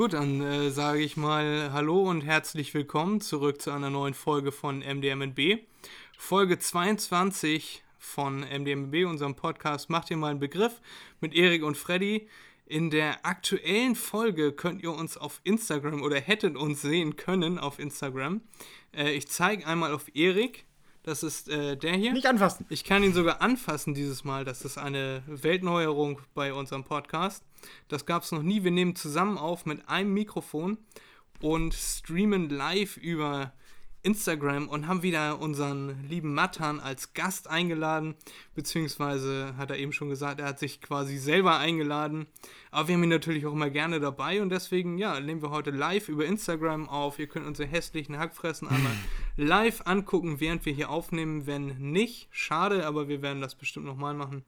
Gut, dann äh, sage ich mal Hallo und herzlich willkommen zurück zu einer neuen Folge von MDMNB. Folge 22 von MDMNB, unserem Podcast Macht ihr mal einen Begriff mit Erik und Freddy. In der aktuellen Folge könnt ihr uns auf Instagram oder hättet uns sehen können auf Instagram. Äh, ich zeige einmal auf Erik. Das ist äh, der hier. Nicht anfassen. Ich kann ihn sogar anfassen dieses Mal. Das ist eine Weltneuerung bei unserem Podcast. Das gab es noch nie. Wir nehmen zusammen auf mit einem Mikrofon und streamen live über Instagram und haben wieder unseren lieben Matan als Gast eingeladen. Beziehungsweise hat er eben schon gesagt, er hat sich quasi selber eingeladen. Aber wir haben ihn natürlich auch immer gerne dabei und deswegen, ja, nehmen wir heute live über Instagram auf. Ihr könnt unsere hässlichen Hackfressen einmal live angucken, während wir hier aufnehmen. Wenn nicht, schade, aber wir werden das bestimmt nochmal machen.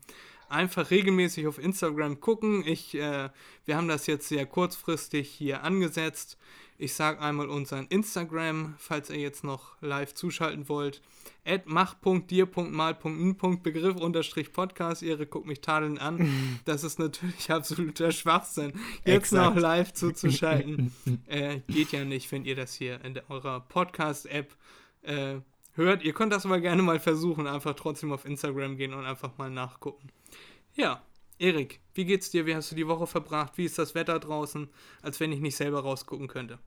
Einfach regelmäßig auf Instagram gucken. Ich, äh, wir haben das jetzt sehr kurzfristig hier angesetzt. Ich sage einmal unseren Instagram, falls ihr jetzt noch live zuschalten wollt. At mach.dir.mal.n.begriff unterstrich Podcast. Ihre guckt mich tadelnd an. Das ist natürlich absoluter Schwachsinn. Jetzt Exakt. noch live zuzuschalten. äh, geht ja nicht, wenn ihr das hier in eurer Podcast-App äh, hört. Ihr könnt das aber gerne mal versuchen. Einfach trotzdem auf Instagram gehen und einfach mal nachgucken. Ja, Erik, wie geht's dir? Wie hast du die Woche verbracht? Wie ist das Wetter draußen? Als wenn ich nicht selber rausgucken könnte.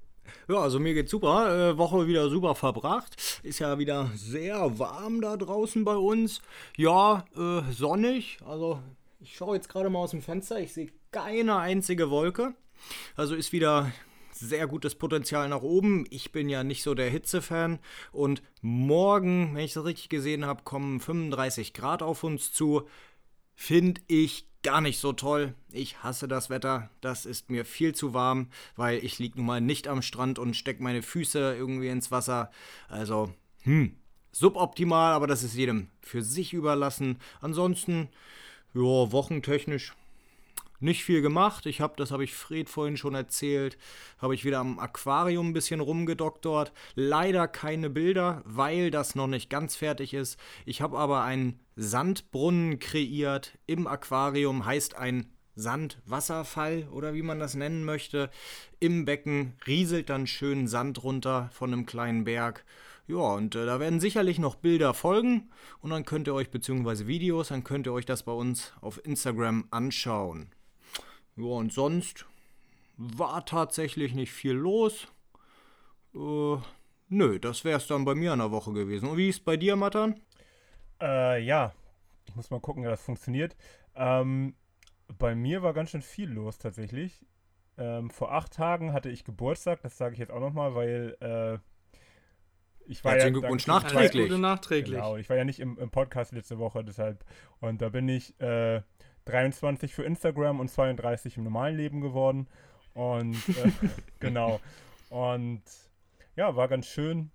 Ja, also mir geht's super. Äh, Woche wieder super verbracht. Ist ja wieder sehr warm da draußen bei uns. Ja, äh, sonnig. Also ich schaue jetzt gerade mal aus dem Fenster. Ich sehe keine einzige Wolke. Also ist wieder sehr gutes Potenzial nach oben. Ich bin ja nicht so der Hitzefan. Und morgen, wenn ich das richtig gesehen habe, kommen 35 Grad auf uns zu. Finde ich gar nicht so toll. Ich hasse das Wetter. Das ist mir viel zu warm, weil ich liege nun mal nicht am Strand und stecke meine Füße irgendwie ins Wasser. Also, hm, suboptimal, aber das ist jedem für sich überlassen. Ansonsten, ja, wochentechnisch nicht viel gemacht. Ich habe, das habe ich Fred vorhin schon erzählt, habe ich wieder am Aquarium ein bisschen rumgedoktort. Leider keine Bilder, weil das noch nicht ganz fertig ist. Ich habe aber einen Sandbrunnen kreiert im Aquarium, heißt ein Sandwasserfall oder wie man das nennen möchte. Im Becken rieselt dann schön Sand runter von einem kleinen Berg. Ja, und äh, da werden sicherlich noch Bilder folgen und dann könnt ihr euch, beziehungsweise Videos, dann könnt ihr euch das bei uns auf Instagram anschauen. Ja, und sonst war tatsächlich nicht viel los. Äh, nö, das wäre es dann bei mir in der Woche gewesen. Und wie ist bei dir, Matan? Äh, ja, ich muss mal gucken, wie das funktioniert. Ähm, bei mir war ganz schön viel los tatsächlich. Ähm, vor acht Tagen hatte ich Geburtstag, das sage ich jetzt auch nochmal, weil äh, ich war Herzlichen ja Glückwunsch nachträglich. Gute nachträglich. Genau, ich war ja nicht im, im Podcast letzte Woche, deshalb. Und da bin ich äh, 23 für Instagram und 32 im normalen Leben geworden. Und äh, genau. Und ja, war ganz schön.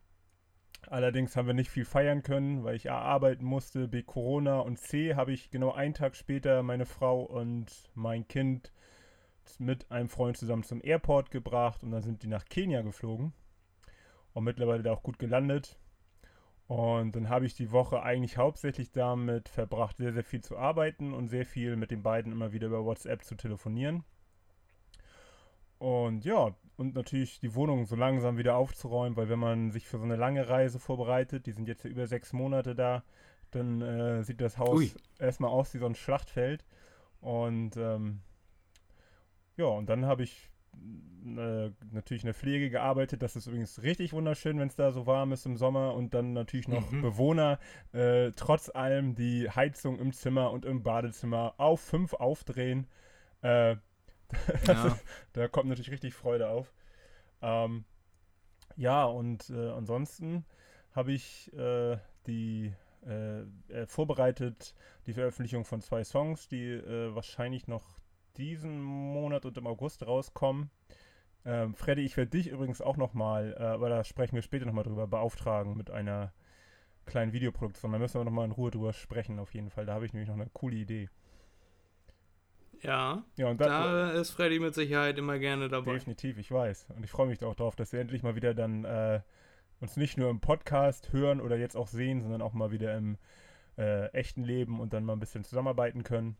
Allerdings haben wir nicht viel feiern können, weil ich A arbeiten musste, B Corona und C habe ich genau einen Tag später meine Frau und mein Kind mit einem Freund zusammen zum Airport gebracht und dann sind die nach Kenia geflogen und mittlerweile da auch gut gelandet. Und dann habe ich die Woche eigentlich hauptsächlich damit verbracht, sehr, sehr viel zu arbeiten und sehr viel mit den beiden immer wieder über WhatsApp zu telefonieren. Und ja, und natürlich die Wohnung so langsam wieder aufzuräumen, weil wenn man sich für so eine lange Reise vorbereitet, die sind jetzt ja über sechs Monate da, dann äh, sieht das Haus Ui. erstmal aus wie so ein Schlachtfeld. Und ähm, ja, und dann habe ich äh, natürlich in der Pflege gearbeitet. Das ist übrigens richtig wunderschön, wenn es da so warm ist im Sommer. Und dann natürlich noch Mhm. Bewohner, äh, trotz allem die Heizung im Zimmer und im Badezimmer auf fünf aufdrehen. Äh, Ja. da kommt natürlich richtig Freude auf. Ähm, ja, und äh, ansonsten habe ich äh, die äh, äh, vorbereitet, die Veröffentlichung von zwei Songs, die äh, wahrscheinlich noch diesen Monat und im August rauskommen. Ähm, Freddy, ich werde dich übrigens auch nochmal, äh, aber da sprechen wir später nochmal drüber, beauftragen mit einer kleinen Videoproduktion. Da müssen wir nochmal in Ruhe drüber sprechen, auf jeden Fall. Da habe ich nämlich noch eine coole Idee. Ja, Ja, da ist Freddy mit Sicherheit immer gerne dabei. definitiv, ich weiß. Und ich freue mich auch darauf, dass wir endlich mal wieder dann äh, uns nicht nur im Podcast hören oder jetzt auch sehen, sondern auch mal wieder im äh, echten Leben und dann mal ein bisschen zusammenarbeiten können.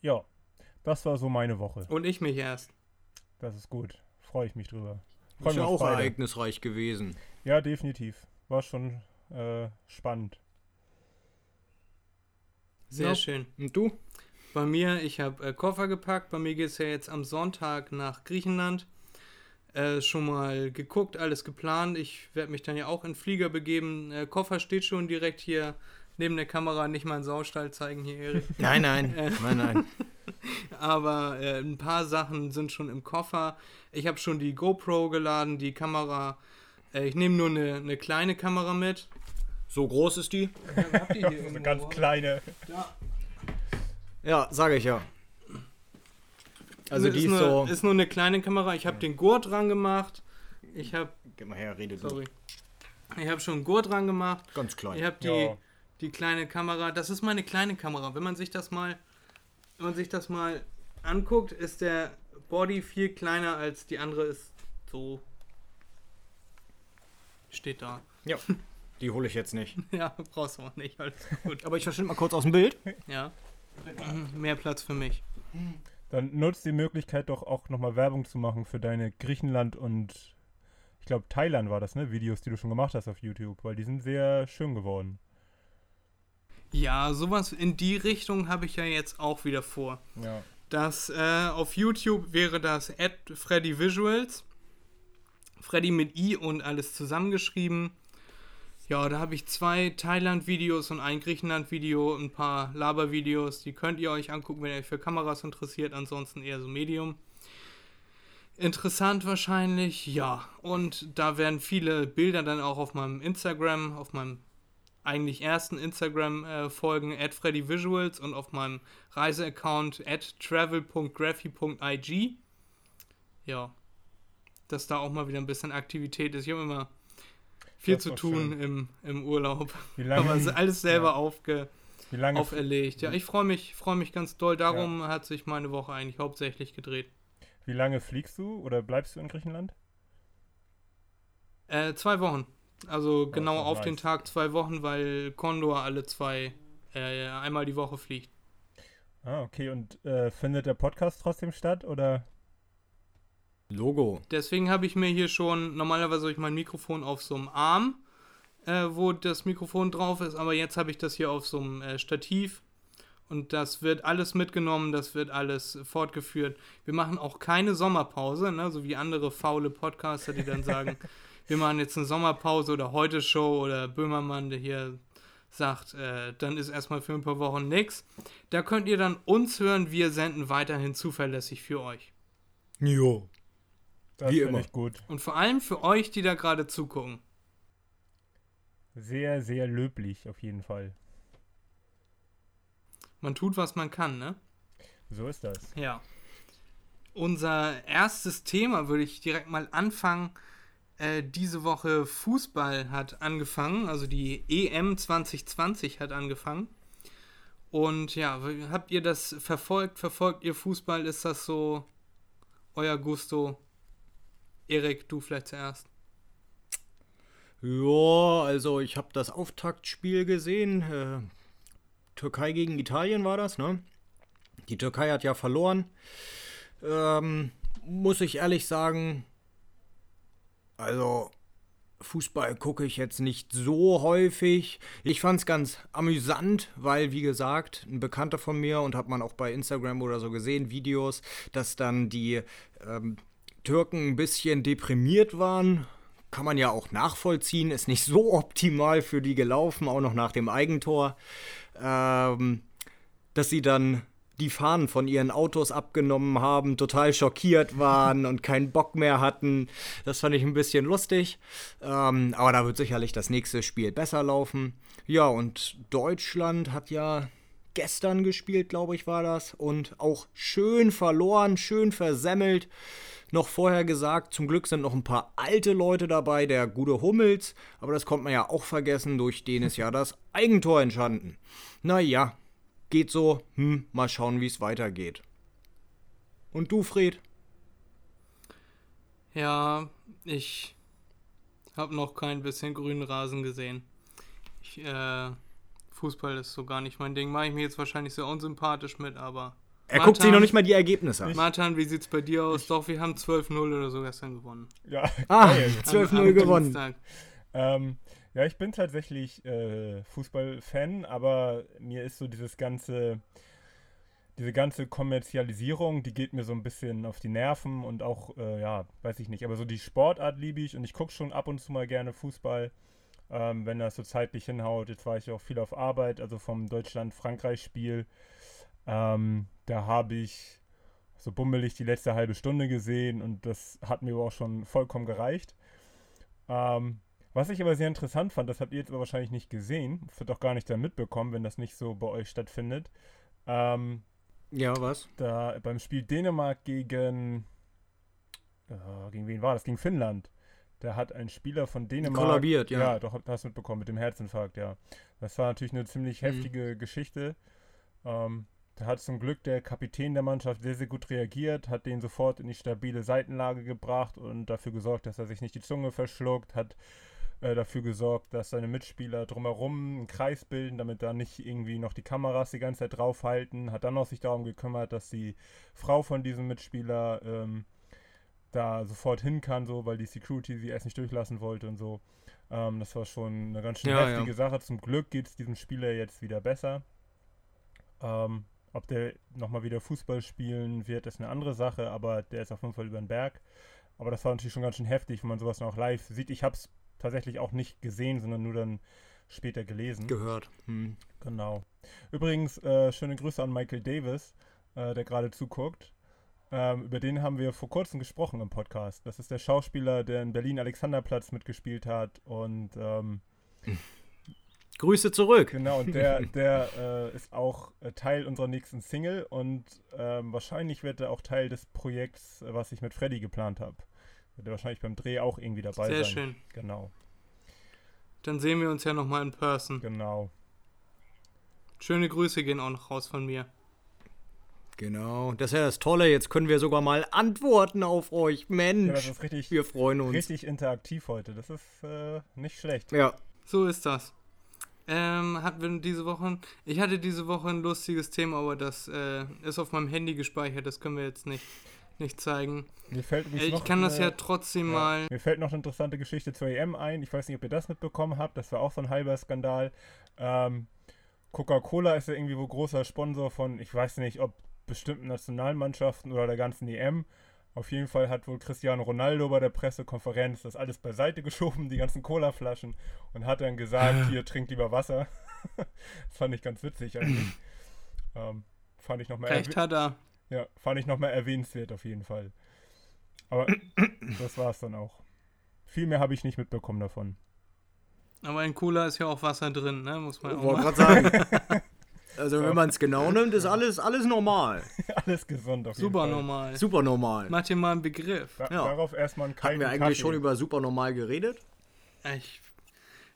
Ja, das war so meine Woche. Und ich mich erst. Das ist gut. Freue ich mich drüber. Freu Ist mich ja auch beide. ereignisreich gewesen. Ja, definitiv. War schon äh, spannend. Sehr Ja. schön. Und du? Bei mir, ich habe äh, Koffer gepackt. Bei mir geht es ja jetzt am Sonntag nach Griechenland. Äh, schon mal geguckt, alles geplant. Ich werde mich dann ja auch in den Flieger begeben. Äh, Koffer steht schon direkt hier neben der Kamera. Nicht mal einen Saustall zeigen hier, Erik. Nein, nein. nein, nein. Aber äh, ein paar Sachen sind schon im Koffer. Ich habe schon die GoPro geladen, die Kamera. Äh, ich nehme nur eine, eine kleine Kamera mit. So groß ist die? Hier So eine ganz was? kleine. Ja, sage ich ja. Also die ist, ist nur, so. ist nur eine kleine Kamera. Ich habe den Gurt dran gemacht. Ich habe, Gib mal her, rede du. sorry. Ich habe schon einen Gurt dran gemacht. Ganz klein. Ich habe die, Ja. die kleine Kamera. Das ist meine kleine Kamera. Wenn man sich das mal, man sich das mal anguckt, ist der Body viel kleiner als die andere ist. So steht da. Ja, die hole ich jetzt nicht. Ja, brauchst du auch nicht. Alles gut. Aber ich verschwinde mal kurz aus dem Bild. Ja. Mehr Platz für mich. Dann nutzt die Möglichkeit doch auch nochmal Werbung zu machen für deine Griechenland und ich glaube Thailand war das, ne? Videos, die du schon gemacht hast auf YouTube, weil die sind sehr schön geworden. Ja, sowas in die Richtung habe ich ja jetzt auch wieder vor. Ja. Das äh, auf YouTube wäre das at Freddy Visuals. Freddy mit i und alles zusammengeschrieben. Ja, da habe ich zwei Thailand-Videos und ein Griechenland-Video, ein paar Laber-Videos. Die könnt ihr euch angucken, wenn ihr euch für Kameras interessiert. Ansonsten eher so Medium. Interessant wahrscheinlich, ja. Und da werden viele Bilder dann auch auf meinem Instagram, auf meinem eigentlich ersten Instagram äh, folgen, at FreddyVisuals und auf meinem Reiseaccount at travel.graphy.ig. Ja, dass da auch mal wieder ein bisschen Aktivität ist. Ich habe immer viel Das zu tun schön. im, im Urlaub. Wie Aber lange, ist alles selber ja. aufge, wie lange, auferlegt. Ja, ich freue mich, freue mich ganz doll. Darum hat sich meine Woche eigentlich hauptsächlich gedreht. wie lange fliegst du oder bleibst du in Griechenland? Äh, zwei Wochen. Also genau auf den. Tag zwei Wochen, weil Condor alle zwei, äh, einmal die Woche fliegt. Ah, okay. Und äh, findet der Podcast trotzdem statt oder? Logo. Deswegen habe ich mir hier schon, normalerweise habe ich mein Mikrofon auf so einem Arm, äh, wo das Mikrofon drauf ist, aber jetzt habe ich das hier auf so einem äh, Stativ und das wird alles mitgenommen, das wird alles fortgeführt. Wir machen auch keine Sommerpause, ne, so wie andere faule Podcaster, die dann sagen, wir machen jetzt eine Sommerpause oder heute Show oder Böhmermann, der hier sagt, äh, dann ist erstmal für ein paar Wochen nix. Da könnt ihr dann uns hören, wir senden weiterhin zuverlässig für euch. Jo. Das Wie immer. ich gut. Und vor allem für euch, die da gerade zugucken. Sehr, sehr löblich auf jeden Fall. Man tut, was man kann, ne? So ist das. Ja. Unser erstes Thema würde ich direkt mal anfangen. Äh, diese Woche Fußball hat angefangen, also die EM 2020 hat angefangen. Und ja, habt ihr das verfolgt? Verfolgt ihr Fußball? Ist das so euer Gusto? Erik, du vielleicht zuerst. Ja, also ich habe das Auftaktspiel gesehen. Äh, Türkei gegen Italien war das, ne? Die Türkei hat ja verloren. Ähm, muss ich ehrlich sagen, also Fußball gucke ich jetzt nicht so häufig. Ich fand es ganz amüsant, weil, wie gesagt, ein Bekannter von mir und hat man auch bei Instagram oder so gesehen, Videos, dass dann die ähm, Türken ein bisschen deprimiert waren. Kann man ja auch nachvollziehen, ist nicht so optimal für die gelaufen, auch noch nach dem Eigentor. Ähm, dass sie dann die Fahnen von ihren Autos abgenommen haben, total schockiert waren und keinen Bock mehr hatten. Das fand ich ein bisschen lustig. Ähm, aber da wird sicherlich das nächste Spiel besser laufen. Ja, und Deutschland hat ja gestern gespielt, glaube ich, war das. Und auch schön verloren, schön versemmelt. Noch vorher gesagt, zum Glück sind noch ein paar alte Leute dabei, der gute Hummels. Aber das kommt man ja auch vergessen, durch den ist ja das Eigentor entstanden. Naja, geht so. Hm, mal schauen, wie es weitergeht. Und du, Fred? Ja, ich habe noch kein bisschen grünen Rasen gesehen. Ich, äh, Fußball ist so gar nicht mein Ding. Mache ich mir jetzt wahrscheinlich sehr unsympathisch mit, aber. Er guckt sich noch nicht mal die Ergebnisse an. Martin, wie sieht's bei dir aus? Doch, wir haben 12-0 oder so gestern gewonnen. Ja, Ah, geil. 12-0 Am- am gewonnen. Ähm, ja, ich bin tatsächlich äh, Fußballfan, aber mir ist so dieses ganze, diese ganze Kommerzialisierung, die geht mir so ein bisschen auf die Nerven und auch, äh, ja, weiß ich nicht, aber so die Sportart liebe ich und ich gucke schon ab und zu mal gerne Fußball, ähm, wenn das so zeitlich hinhaut. Jetzt war ich auch viel auf Arbeit, also vom Deutschland-Frankreich-Spiel. Ähm, da habe ich so bummelig die letzte halbe Stunde gesehen und das hat mir auch schon vollkommen gereicht. Ähm, was ich aber sehr interessant fand, das habt ihr jetzt aber wahrscheinlich nicht gesehen, das wird auch gar nicht dann mitbekommen, wenn das nicht so bei euch stattfindet. Ähm, Ja, was? da beim Spiel Dänemark gegen äh, gegen wen war das? Gegen Finnland. Da hat ein Spieler von Dänemark Kollabiert, ja. Ja, doch hast du mitbekommen mit dem Herzinfarkt, ja. Das war natürlich eine ziemlich Mhm. heftige Geschichte. Ähm, da hat zum Glück der Kapitän der Mannschaft sehr, sehr gut reagiert, hat den sofort in die stabile Seitenlage gebracht und dafür gesorgt, dass er sich nicht die Zunge verschluckt, hat äh, dafür gesorgt, dass seine Mitspieler drumherum einen Kreis bilden, damit da nicht irgendwie noch die Kameras die ganze Zeit draufhalten, hat dann auch sich darum gekümmert, dass die Frau von diesem Mitspieler ähm, da sofort hin kann, so, weil die Security sie erst nicht durchlassen wollte und so. Ähm, das war schon eine ganz schön Ja, heftige ja. Sache. Zum Glück geht es diesem Spieler jetzt wieder besser. Ähm, ob der nochmal wieder Fußball spielen wird, ist eine andere Sache, aber der ist auf jeden Fall über den Berg. Aber das war natürlich schon ganz schön heftig, wenn man sowas noch live sieht. Ich habe es tatsächlich auch nicht gesehen, sondern nur dann später gelesen. Gehört. Hm. Genau. Übrigens, äh, schöne Grüße an Michael Davis, äh, der gerade zuguckt. Ähm, über den haben wir vor kurzem gesprochen im Podcast. Das ist der Schauspieler, der in Berlin Alexanderplatz mitgespielt hat. Und ähm, Grüße zurück. genau, und der, der äh, ist auch äh, Teil unserer nächsten Single und ähm, wahrscheinlich wird er auch Teil des Projekts, was ich mit Freddy geplant habe. Wird er wahrscheinlich beim Dreh auch irgendwie dabei Sehr sein. schön. Genau, Dann sehen wir uns ja nochmal in Person. genau. Schöne Grüße gehen auch noch raus von mir. Genau, das ist ja das Tolle. Jetzt können wir sogar mal antworten auf euch. Ja, Mensch, das ist richtig, wir freuen uns. richtig interaktiv heute. Das ist äh, nicht schlecht. Ja, So ist das. Ähm, hatten wir diese Woche. Ich hatte diese Woche ein lustiges Thema, aber das äh, ist auf meinem Handy gespeichert. Das können wir jetzt nicht, nicht zeigen. Mir fällt Äh, ich kann das eine- ja trotzdem Ja, mal. Mir fällt noch eine interessante Geschichte zur EM ein. Ich weiß nicht, ob ihr das mitbekommen habt. Das war auch so ein halber Skandal. Ähm, Coca-Cola ist ja irgendwie wohl großer Sponsor von, ich weiß nicht, ob bestimmten Nationalmannschaften oder der ganzen EM. Auf jeden Fall hat wohl Cristiano Ronaldo bei der Pressekonferenz das alles beiseite geschoben, die ganzen Cola-Flaschen, und hat dann gesagt, hier trinkt lieber Wasser. das fand ich ganz witzig eigentlich. Ähm, fand ich nochmal Recht hat er. Ja, fand ich nochmal erwähnenswert auf jeden Fall. Aber das war es dann auch. Viel mehr habe ich nicht mitbekommen davon. Aber in Cola ist ja auch Wasser drin, ne? Muss man auch wollte mal. gerade sagen. Also, wenn man es genau nimmt, ist alles, alles normal. Alles gesund auf jeden Super Fall. normal. Super normal. Mach dir mal einen Begriff. Da, Ja. Darauf erstmal einen kalten wir eigentlich Kaffee. schon über super normal geredet? Ich,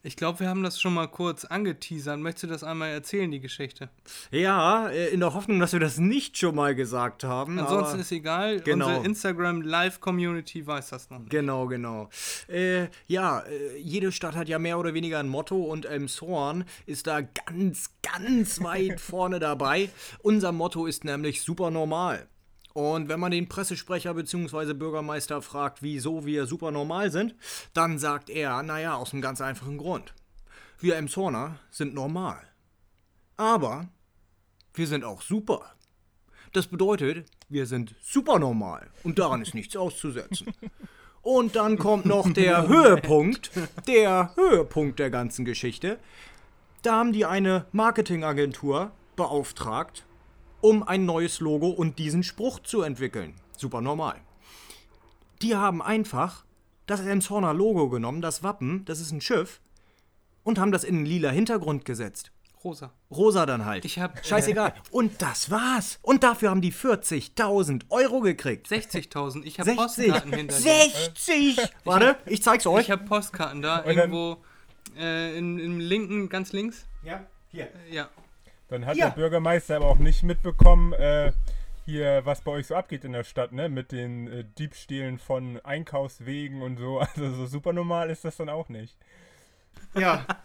ich glaube, wir haben das schon mal kurz angeteasert. Möchtest du das einmal erzählen, die Geschichte? Ja, äh, in der Hoffnung, dass wir das nicht schon mal gesagt haben. Ansonsten ist egal. Genau. Unsere Instagram Live-Community weiß das noch nicht. Genau, genau. Äh, ja, äh, jede Stadt hat ja mehr oder weniger ein Motto und Elmshorn ist da ganz, ganz weit vorne dabei. Unser Motto ist nämlich super normal. Und wenn man den Pressesprecher bzw. Bürgermeister fragt, wieso wir super normal sind, dann sagt er, naja, aus einem ganz einfachen Grund. Wir Elmshorner sind normal. Aber wir sind auch super. Das bedeutet, wir sind super normal und daran ist nichts auszusetzen. Und dann kommt noch der Höhepunkt, der Höhepunkt der ganzen Geschichte. Da haben die eine Marketingagentur beauftragt, um ein neues Logo und diesen Spruch zu entwickeln. Super normal. Die haben einfach das Elmshorner Logo genommen, das Wappen, das ist ein Schiff, und haben das in einen lila Hintergrund gesetzt. Rosa. Rosa dann halt. Ich hab, äh, Scheißegal. Und das war's. Und dafür haben die 40.000 Euro gekriegt. 60.000. Ich habe 60. Postkarten hinter dir. 60! Warte, ich zeig's euch. Ich habe Postkarten da irgendwo äh, in, im linken, ganz links. ja, hier. Ja. Dann hat Ja. der Bürgermeister aber auch nicht mitbekommen, äh, hier, was bei euch so abgeht in der Stadt, ne? Mit den äh, Diebstählen von Einkaufswegen und so. Also so super normal ist das dann auch nicht. Ja.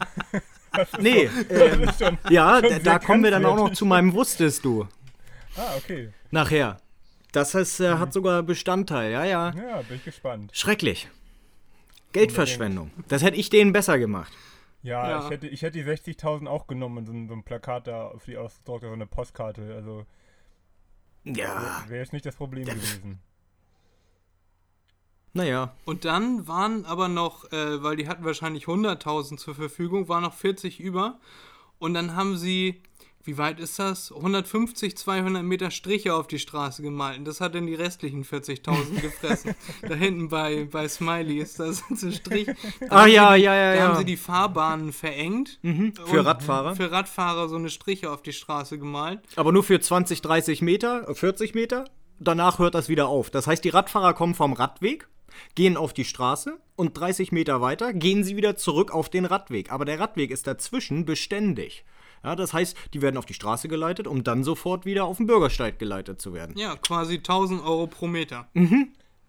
Nee, so, ähm, das ist schon, Ja, schon da, kommen wir dann auch noch zu meinem Wusstest du. Ah, okay. Nachher. Das heißt, äh, hat sogar Bestandteil, ja, ja. Ja, bin ich gespannt. Schrecklich. Geldverschwendung. Das hätte ich denen besser gemacht. Ja, Ja. Ich, hätte, ich hätte die 60.000 auch genommen und so, ein- so ein Plakat da auf die ausgedruckt, so eine Postkarte. Also Ja. wäre jetzt nicht das Problem gewesen. Naja. Und dann waren aber noch, äh, weil die hatten wahrscheinlich 100.000 zur Verfügung, waren noch 40 über. Und dann haben sie, wie weit ist das? 150, 200 Meter Striche auf die Straße gemalt. Und das hat dann die restlichen 40.000 gefressen. da hinten bei, bei Smiley ist das so Strich. Da Ah haben ja, ja, ja, Da ja. haben sie die Fahrbahnen verengt. Für und Radfahrer. Für Radfahrer so eine Striche auf die Straße gemalt. Aber nur für 20, 30 Meter, äh, 40 Meter. Danach hört das wieder auf. Das heißt, die Radfahrer kommen vom Radweg, gehen auf die Straße und 30 Meter weiter gehen sie wieder zurück auf den Radweg. Aber der Radweg ist dazwischen beständig. Ja, das heißt, die werden auf die Straße geleitet, um dann sofort wieder auf den Bürgersteig geleitet zu werden. Ja, quasi 1000 Euro pro Meter.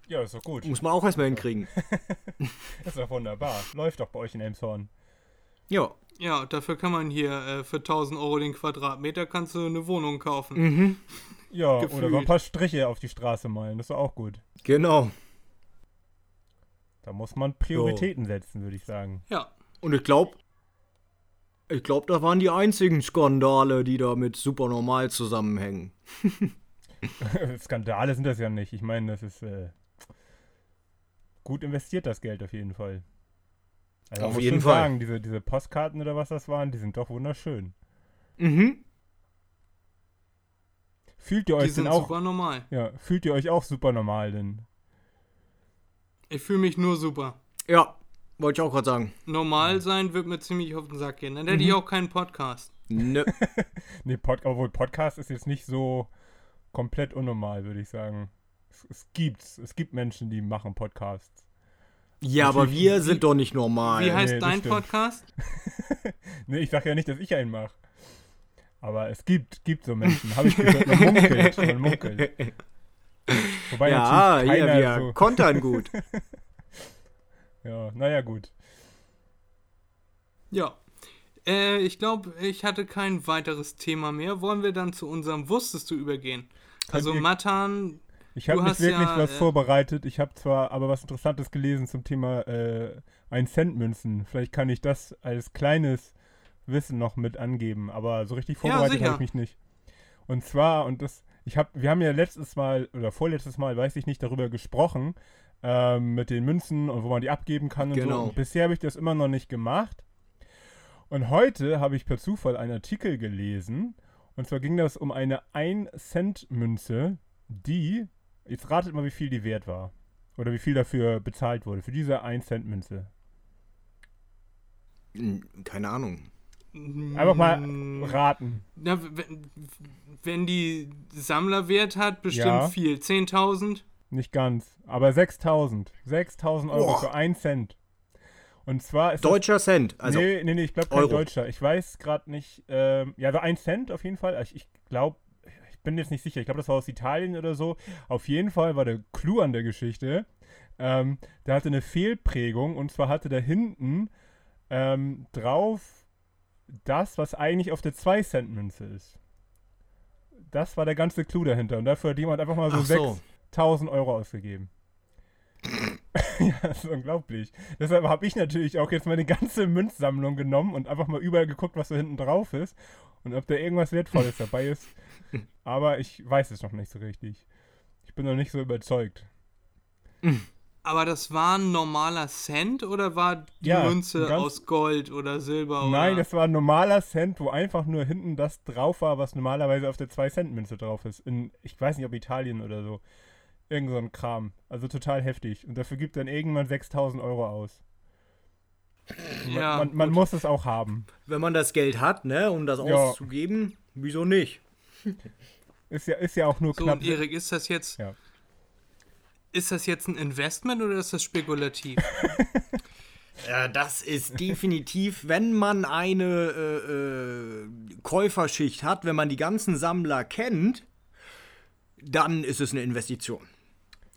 Ja, ist doch gut. Muss man auch erstmal hinkriegen. Das ist doch wunderbar. Läuft doch bei euch in Elmshorn. Ja. Ja, dafür kann man hier äh, für 1000 Euro den Quadratmeter kannst du eine Wohnung kaufen. Mhm. Ja, oder so ein paar Striche auf die Straße malen. Das ist doch auch gut. Genau. Da muss man Prioritäten setzen, würde ich sagen. Ja. Und ich glaube, ich glaube, das waren die einzigen Skandale, die da mit Supernormal zusammenhängen. Skandale sind das ja nicht. Ich meine, das ist äh, gut investiert, das Geld auf jeden Fall. Also Auf jeden Fall. sagen, diese, diese Postkarten oder was das waren, die sind doch wunderschön. Mhm. Fühlt ihr Die euch denn sind auch, super normal. ja, fühlt ihr euch auch super normal denn? Ich fühle mich nur super. Ja, wollte ich auch gerade sagen. Normal sein wird mir ziemlich auf den Sack gehen. Dann hätte ich auch keinen Podcast. Nö. Nee, Pod obwohl Podcast ist jetzt nicht so komplett unnormal, würde ich sagen. Es, es gibt's. Es gibt Menschen, die machen Podcasts. Ja, aber wir sind doch nicht normal. Wie heißt nee, dein. Podcast? Nee, ich sage ja nicht, dass ich einen mache. Aber es gibt, gibt so Menschen. Habe ich gehört. Man munkelt. Man munkelt. Wobei ja, natürlich hier, keiner wir so. kontern gut. Ja, naja, gut. Ja. Äh, ich glaube, ich hatte kein weiteres Thema mehr. Wollen wir dann zu unserem Wusstest du übergehen? Also ihr- Matan, Ich habe nicht wirklich ja, was äh, vorbereitet. Ich habe zwar aber was Interessantes gelesen zum Thema äh, 1 Cent Münzen. Vielleicht kann ich das als kleines Wissen noch mit angeben, aber so richtig vorbereitet sicher. habe ich mich nicht. Und zwar, und das, ich habe, wir haben ja letztes Mal oder vorletztes Mal, weiß ich nicht, darüber gesprochen, ähm, mit den Münzen und wo man die abgeben kann und so. Genau. Und bisher habe ich das immer noch nicht gemacht. Und heute habe ich per Zufall einen Artikel gelesen. Und zwar ging das um eine 1-Cent-Münze, die, jetzt ratet mal, wie viel die wert war. Oder wie viel dafür bezahlt wurde, für diese 1-Cent-Münze. Hm, Keine Ahnung. Einfach mal Mm, raten. Na, wenn, wenn die Sammlerwert hat, bestimmt Ja. viel. 10.000? Nicht ganz, aber 6000. 6000 Euro Boah. für 1 Cent. Und zwar ist das Deutscher Cent. Also, nee, nee, nee, ich glaube kein Euro. Deutscher. Ich weiß gerade nicht. Ähm, ja, so 1 Cent auf jeden Fall. Ich, ich glaube, ich bin jetzt nicht sicher. Ich glaube, das war aus Italien oder so. Auf jeden Fall war der Clou an der Geschichte. Ähm, der hatte eine Fehlprägung und zwar hatte da hinten ähm, drauf das, was eigentlich auf der 2-Cent-Münze ist. Das war der ganze Clou dahinter. Und dafür hat jemand einfach mal so Ach so. 6000 Euro ausgegeben. ja, das ist unglaublich. Deshalb habe ich natürlich auch jetzt meine ganze Münzsammlung genommen und einfach mal überall geguckt, was da hinten drauf ist und ob da irgendwas Wertvolles dabei ist. Aber ich weiß es noch nicht so richtig. Ich bin noch nicht so überzeugt. Aber das war ein normaler Cent oder war die Ja, Münze aus Gold oder Silber? Nein, oder? das war ein normaler Cent, wo einfach nur hinten das drauf war, was normalerweise auf der 2-Cent-Münze drauf ist. In, ich weiß nicht, ob Italien oder so. Irgend so ein Kram. Also total heftig. Und dafür gibt dann irgendwann 6000 Euro aus. Ja, man man muss es auch haben. Wenn man das Geld hat, ne, um das Ja. auszugeben, wieso nicht? Ist ja, ist ja auch nur So, knapp. und Erik, ist das jetzt. Ja. Ist das jetzt ein Investment oder ist das spekulativ? Ja, das ist definitiv, wenn man eine äh, äh, Käuferschicht hat, wenn man die ganzen Sammler kennt, dann ist es eine Investition.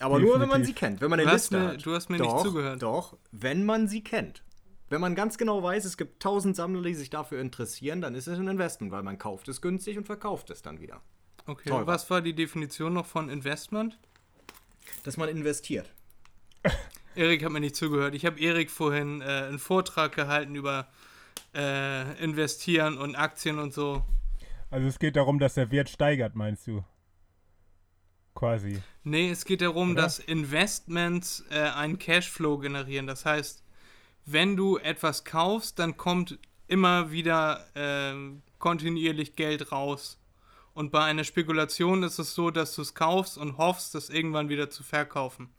Aber nur, wenn man Definitiv. sie kennt, wenn man eine Du hast Liste mir- hat. du hast mir nicht doch, zugehört. Doch, wenn man sie kennt. Wenn man ganz genau weiß, es gibt tausend Sammler, die sich dafür interessieren, dann ist es ein Investment, weil man kauft es günstig und verkauft es dann wieder. Okay, Teurer. was war die Definition noch von Investment? Dass man investiert. Erik hat mir nicht zugehört. Ich habe Erik vorhin äh, einen Vortrag gehalten über äh, Investieren und Aktien und so. Also es geht darum, dass der Wert steigert, meinst du? Quasi. Nee, es geht darum, Oder? dass Investments äh, einen Cashflow generieren. Das heißt, wenn du etwas kaufst, dann kommt immer wieder ähm, kontinuierlich Geld raus. Und bei einer Spekulation ist es so, dass du es kaufst und hoffst, das irgendwann wieder zu verkaufen.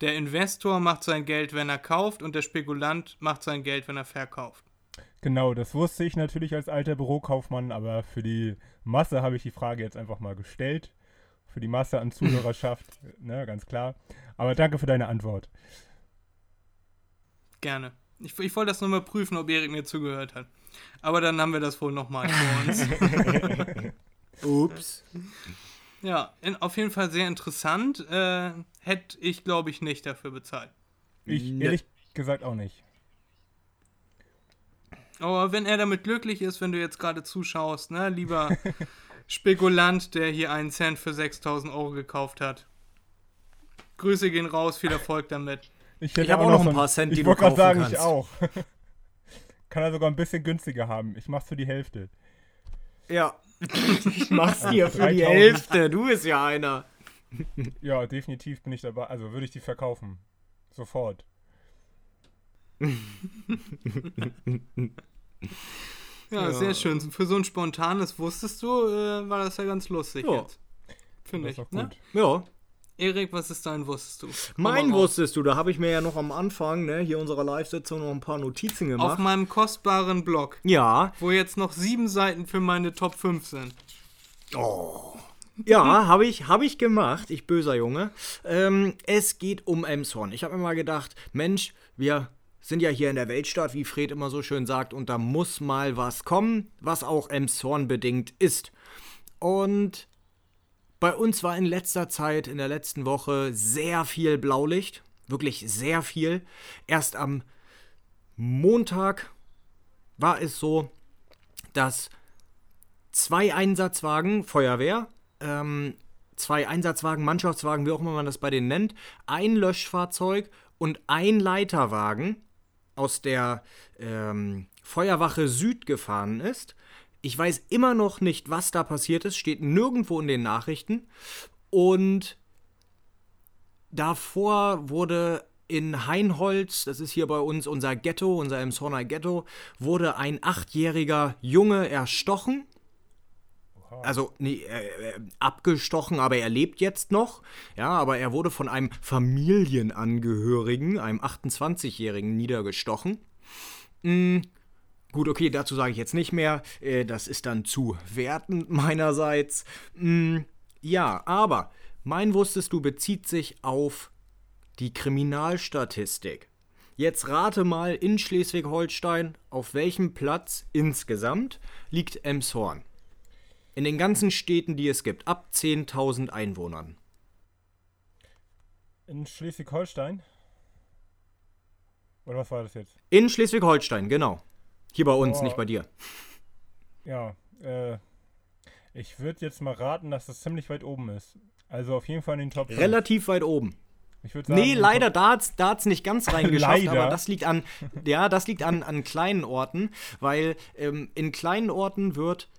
Der Investor macht sein Geld, wenn er kauft, und der Spekulant macht sein Geld, wenn er verkauft. Genau, das wusste ich natürlich als alter Bürokaufmann, aber für die Masse habe ich die Frage jetzt einfach mal gestellt. Für die Masse an Zuhörerschaft, ne, ganz klar. Aber danke für deine Antwort. Gerne. Ich, ich wollte das nur mal prüfen, ob Erik mir zugehört hat. Aber dann haben wir das wohl nochmal vor uns. Ups. Ja, in, auf jeden Fall sehr interessant. Äh, hätte ich, glaube ich, nicht dafür bezahlt. Ich ehrlich gesagt auch nicht. Aber wenn er damit glücklich ist, wenn du jetzt gerade zuschaust, ne, lieber Spekulant, der hier einen Cent für 6000 Euro gekauft hat. Grüße gehen raus, viel Erfolg damit. Ich, hätte Ich hab auch noch ein paar Cent, die Ich du wollte gerade kaufen sagen, ich kannst. auch. Kann er sogar ein bisschen günstiger haben. Ich mach's für die Hälfte. Ja. Ich mach's dir für die 3000. Hälfte. Du bist ja einer. Ja, definitiv bin ich dabei. Also würde ich die verkaufen. Sofort. Ja, sehr schön. Für so ein spontanes wusstest du, äh, war das ja ganz lustig Ja. jetzt. Finde ich. Ne? Ja. Erik, was ist dein wusstest du? Mein wusstest du, da habe ich mir ja noch am Anfang, ne, hier unserer Live-Sitzung noch ein paar Notizen Auf gemacht. meinem kostbaren Blog, Ja, wo jetzt noch sieben Seiten für meine Top 5 sind. ja, habe ich, hab ich gemacht, ich böser Junge. Ähm, es geht um Emshorn. Ich habe mir mal gedacht, Mensch, wir sind ja hier in der Weltstadt, wie Fred immer so schön sagt, und da muss mal was kommen, was auch Emshorn bedingt ist. Und bei uns war in letzter Zeit, in der letzten Woche, sehr viel Blaulicht. Wirklich sehr viel. Erst am Montag war es so, dass zwei Einsatzwagen, Feuerwehr, ähm, zwei Einsatzwagen, Mannschaftswagen, wie auch immer man das bei denen nennt, ein Löschfahrzeug und ein Leiterwagen aus der ähm, Feuerwache Süd gefahren ist. Ich weiß immer noch nicht, was da passiert ist, steht nirgendwo in den Nachrichten. Und davor wurde in Heinholz, das ist hier bei uns unser Ghetto, unser Emshorner Ghetto, wurde ein achtjähriger Junge erstochen. Also, nee, äh, äh, abgestochen, aber er lebt jetzt noch. Ja, aber er wurde von einem Familienangehörigen, einem 28-Jährigen, niedergestochen. Mm, Gut, okay, dazu sage ich jetzt nicht mehr. Äh, Das ist dann zu wertend meinerseits. Mm, Ja, aber mein Wusstest du bezieht sich auf die Kriminalstatistik. Jetzt rate mal in Schleswig-Holstein, auf welchem Platz insgesamt liegt Emshorn? In den ganzen Städten, die es gibt, ab 10.000 Einwohnern. In Schleswig-Holstein? Oder was war das jetzt? In Schleswig-Holstein, genau. Hier bei uns, Oh. nicht bei dir. Ja, äh, ich würde jetzt mal raten, dass das ziemlich weit oben ist. Also auf jeden Fall in den Top 5. Relativ weit oben. Ich sagen, Nee, leider, da hat's, da hat's nicht ganz reingeschafft, aber das liegt an, ja, das liegt an, an kleinen Orten, weil ähm, in kleinen Orten wird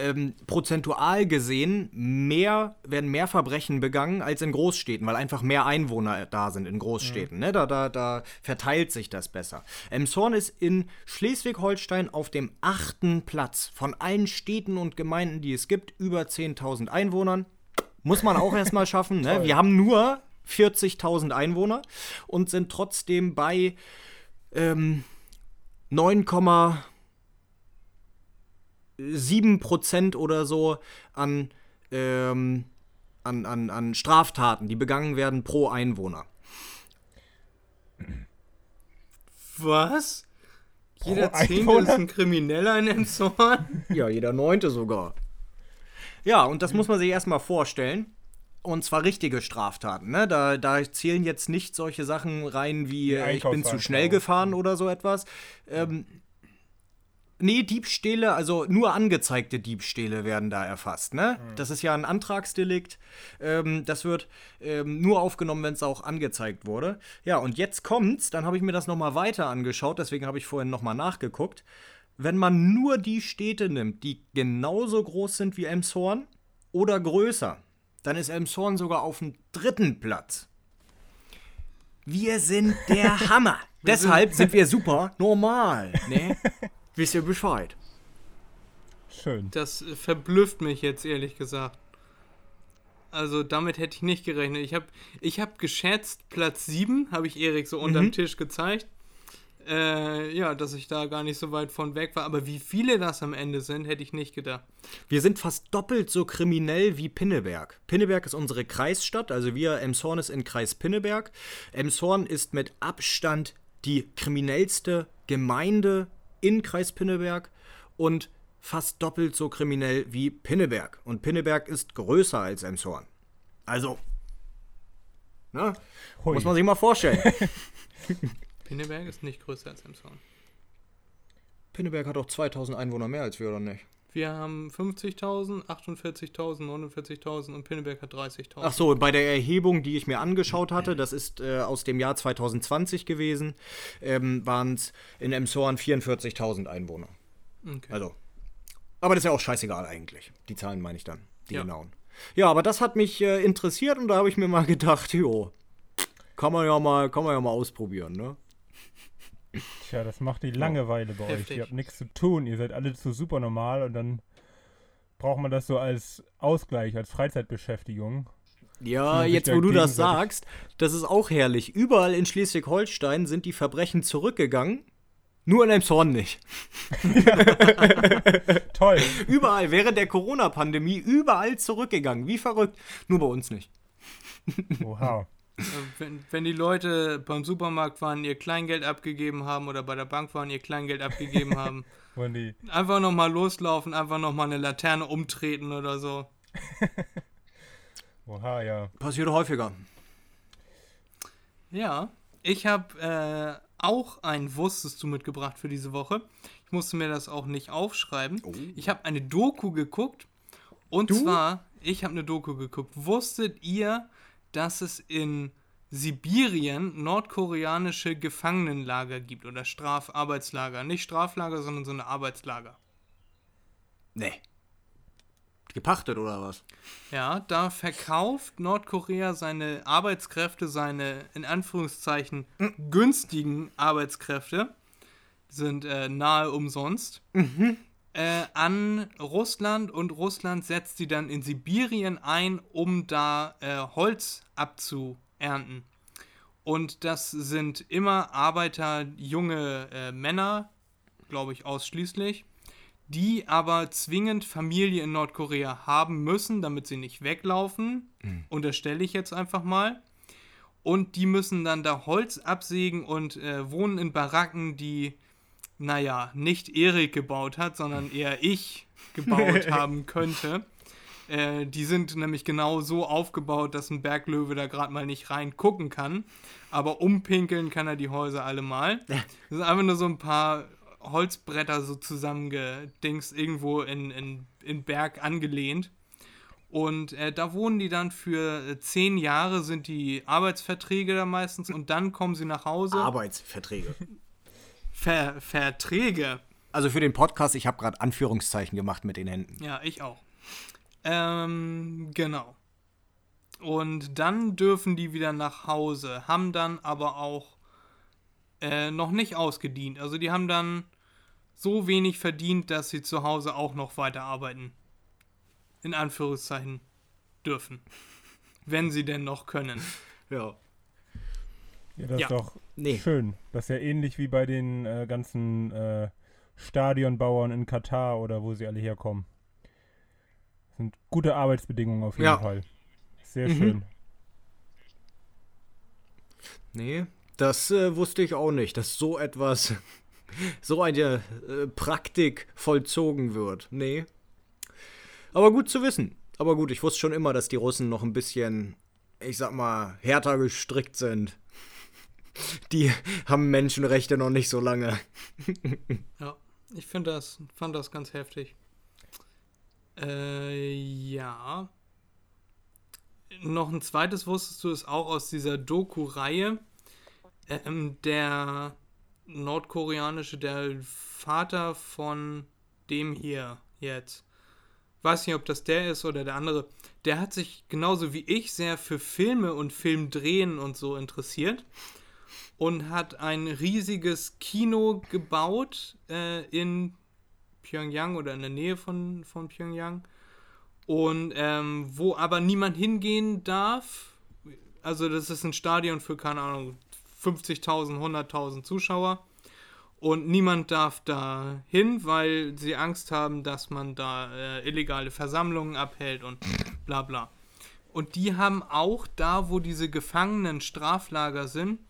ähm, prozentual gesehen mehr, werden mehr Verbrechen begangen als in Großstädten, weil einfach mehr Einwohner da sind in Großstädten. Ne? Da, da, da verteilt sich das besser. Emshorn ist in Schleswig-Holstein auf dem achten Platz von allen Städten und Gemeinden, die es gibt, über 10.000 Einwohnern. Muss man auch erstmal schaffen. Ne? Wir haben nur 40.000 Einwohner und sind trotzdem bei ähm, 9,7% oder so an, ähm, an, an, an Straftaten, die begangen werden pro Einwohner. Was? Jeder Pro Zehnte Einwohner? ist ein Krimineller in Emshorn? Ja, jeder Neunte sogar. Ja, und das muss man sich erstmal vorstellen. Und zwar richtige Straftaten. Ne? Da, da zählen jetzt nicht solche Sachen rein wie äh, ich bin zu schnell gefahren oder so etwas. Ähm, nee, Diebstähle, also nur angezeigte Diebstähle werden da erfasst. Ne? Das ist ja ein Antragsdelikt. Ähm, das wird ähm, nur aufgenommen, wenn es auch angezeigt wurde. Ja, und jetzt kommt's. Dann habe ich mir das nochmal weiter angeschaut. Deswegen habe ich vorhin nochmal nachgeguckt. Wenn man nur die Städte nimmt, die genauso groß sind wie Elmshorn oder größer, dann ist Elmshorn sogar auf dem dritten Platz. Wir sind der Hammer. Deshalb sind wir super normal. Ne? Wisst ihr Bescheid? Schön. Das verblüfft mich jetzt ehrlich gesagt. Also damit hätte ich nicht gerechnet. Ich habe ich hab geschätzt, Platz 7 habe ich Erik so unterm Tisch gezeigt. Äh, ja, dass ich da gar nicht so weit von weg war. Aber wie viele das am Ende sind, hätte ich nicht gedacht. Wir sind fast doppelt so kriminell wie Pinneberg. Pinneberg ist unsere Kreisstadt, also wir, Emshorn ist in Kreis Pinneberg. Emshorn ist mit Abstand die kriminellste Gemeinde in Kreis Pinneberg und fast doppelt so kriminell wie Pinneberg. Und Pinneberg ist größer als Emshorn. Also, ne? Muss man sich mal vorstellen. Pinneberg ist nicht größer als Emshorn. Pinneberg hat auch 2000 Einwohner mehr als wir, oder nicht? Wir haben 50.000, 48.000, 49.000 und Pinneberg hat 30.000. Ach so, bei der Erhebung, die ich mir angeschaut hatte, das ist äh, aus dem Jahr 2020 gewesen, ähm, waren es in Emshorn 44.000 Einwohner. Okay. Also, aber das ist ja auch scheißegal eigentlich. Die Zahlen meine ich dann, die Ja. genauen. Ja, aber das hat mich äh, interessiert und da habe ich mir mal gedacht, jo, kann man ja mal, kann man ja mal ausprobieren, ne? Tja, das macht die Langeweile bei euch. Heftig. Ihr habt nichts zu tun. Ihr seid alle zu super normal und dann braucht man das so als Ausgleich, als Freizeitbeschäftigung. Ja, jetzt wo du das sagst, das ist auch herrlich. Überall in Schleswig-Holstein sind die Verbrechen zurückgegangen. Nur in Elmshorn nicht. Toll. Überall, während der Corona-Pandemie, überall zurückgegangen. Wie verrückt. Nur bei uns nicht. Wow. Äh, Wenn, wenn die Leute beim Supermarkt waren, ihr Kleingeld abgegeben haben oder bei der Bank waren, ihr Kleingeld abgegeben haben, Und die, einfach nochmal loslaufen, einfach nochmal eine Laterne umtreten oder so. oha, ja. Passiert häufiger. Ja, ich habe äh, auch ein Wusstest du mitgebracht für diese Woche. Ich musste mir das auch nicht aufschreiben. Ich habe eine Doku geguckt. Und zwar, ich habe eine Doku geguckt. Wusstet ihr, dass es in Sibirien nordkoreanische Gefangenenlager gibt oder Strafarbeitslager? Nicht Straflager, sondern so eine Arbeitslager. Nee. Gepachtet oder was? Ja, da verkauft Nordkorea seine Arbeitskräfte, seine in Anführungszeichen günstigen Arbeitskräfte, sind äh, nahe umsonst, äh, an Russland und Russland setzt sie dann in Sibirien ein, um da äh, Holz abzuernten. Und das sind immer Arbeiter, junge äh, Männer, glaube ich ausschließlich, die aber zwingend Familie in Nordkorea haben müssen, damit sie nicht weglaufen. Unterstelle ich jetzt einfach mal. Und die müssen dann da Holz absägen und äh, wohnen in Baracken, die, naja, nicht Erik gebaut hat, sondern eher ich gebaut haben könnte. Äh, die sind nämlich genau so aufgebaut, dass ein Berglöwe da gerade mal nicht reingucken kann. Aber umpinkeln kann er die Häuser alle mal. Das sind einfach nur so ein paar Holzbretter so zusammengedingst, irgendwo in, in, in Berg angelehnt. Und äh, da wohnen die dann für äh, zehn Jahre, sind die Arbeitsverträge da meistens und dann kommen sie nach Hause. Arbeitsverträge. Ver Verträge. Also für den Podcast, ich habe gerade Anführungszeichen gemacht mit den Händen. Ja, ich auch. Ähm, genau. Und dann dürfen die wieder nach Hause, haben dann aber auch äh, noch nicht ausgedient. Also die haben dann so wenig verdient, dass sie zu Hause auch noch weiter arbeiten. In Anführungszeichen dürfen. Wenn sie denn noch können. Ja. Ja, das Ja. ist doch Nee. Schön. Das ist ja ähnlich wie bei den äh, ganzen äh, Stadionbauern in Katar oder wo sie alle herkommen. Das sind gute Arbeitsbedingungen auf jeden Ja. Fall. Sehr Mhm. schön. Nee, das äh, wusste ich auch nicht, dass so etwas, so eine äh, Praktik vollzogen wird. Nee. Aber gut zu wissen. Aber gut, ich wusste schon immer, dass die Russen noch ein bisschen, ich sag mal, härter gestrickt sind. Die haben Menschenrechte noch nicht so lange. Ja, ich finde das, fand das ganz heftig. Äh, ja. Noch ein zweites wusstest du es auch aus dieser Doku-Reihe. Ähm, der nordkoreanische, der Vater von dem hier jetzt. Weiß nicht, ob das der ist oder der andere. Der hat sich genauso wie ich sehr für Filme und Filmdrehen und so interessiert und hat ein riesiges Kino gebaut äh, in Pyongyang oder in der Nähe von, von Pyongyang. Und ähm, wo aber niemand hingehen darf. Also das ist ein Stadion für, keine Ahnung, 50.000, 100.000 Zuschauer. Und niemand darf da hin, weil sie Angst haben, dass man da äh, illegale Versammlungen abhält und bla bla. Und die haben auch da, wo diese Gefangenen Straflager sind,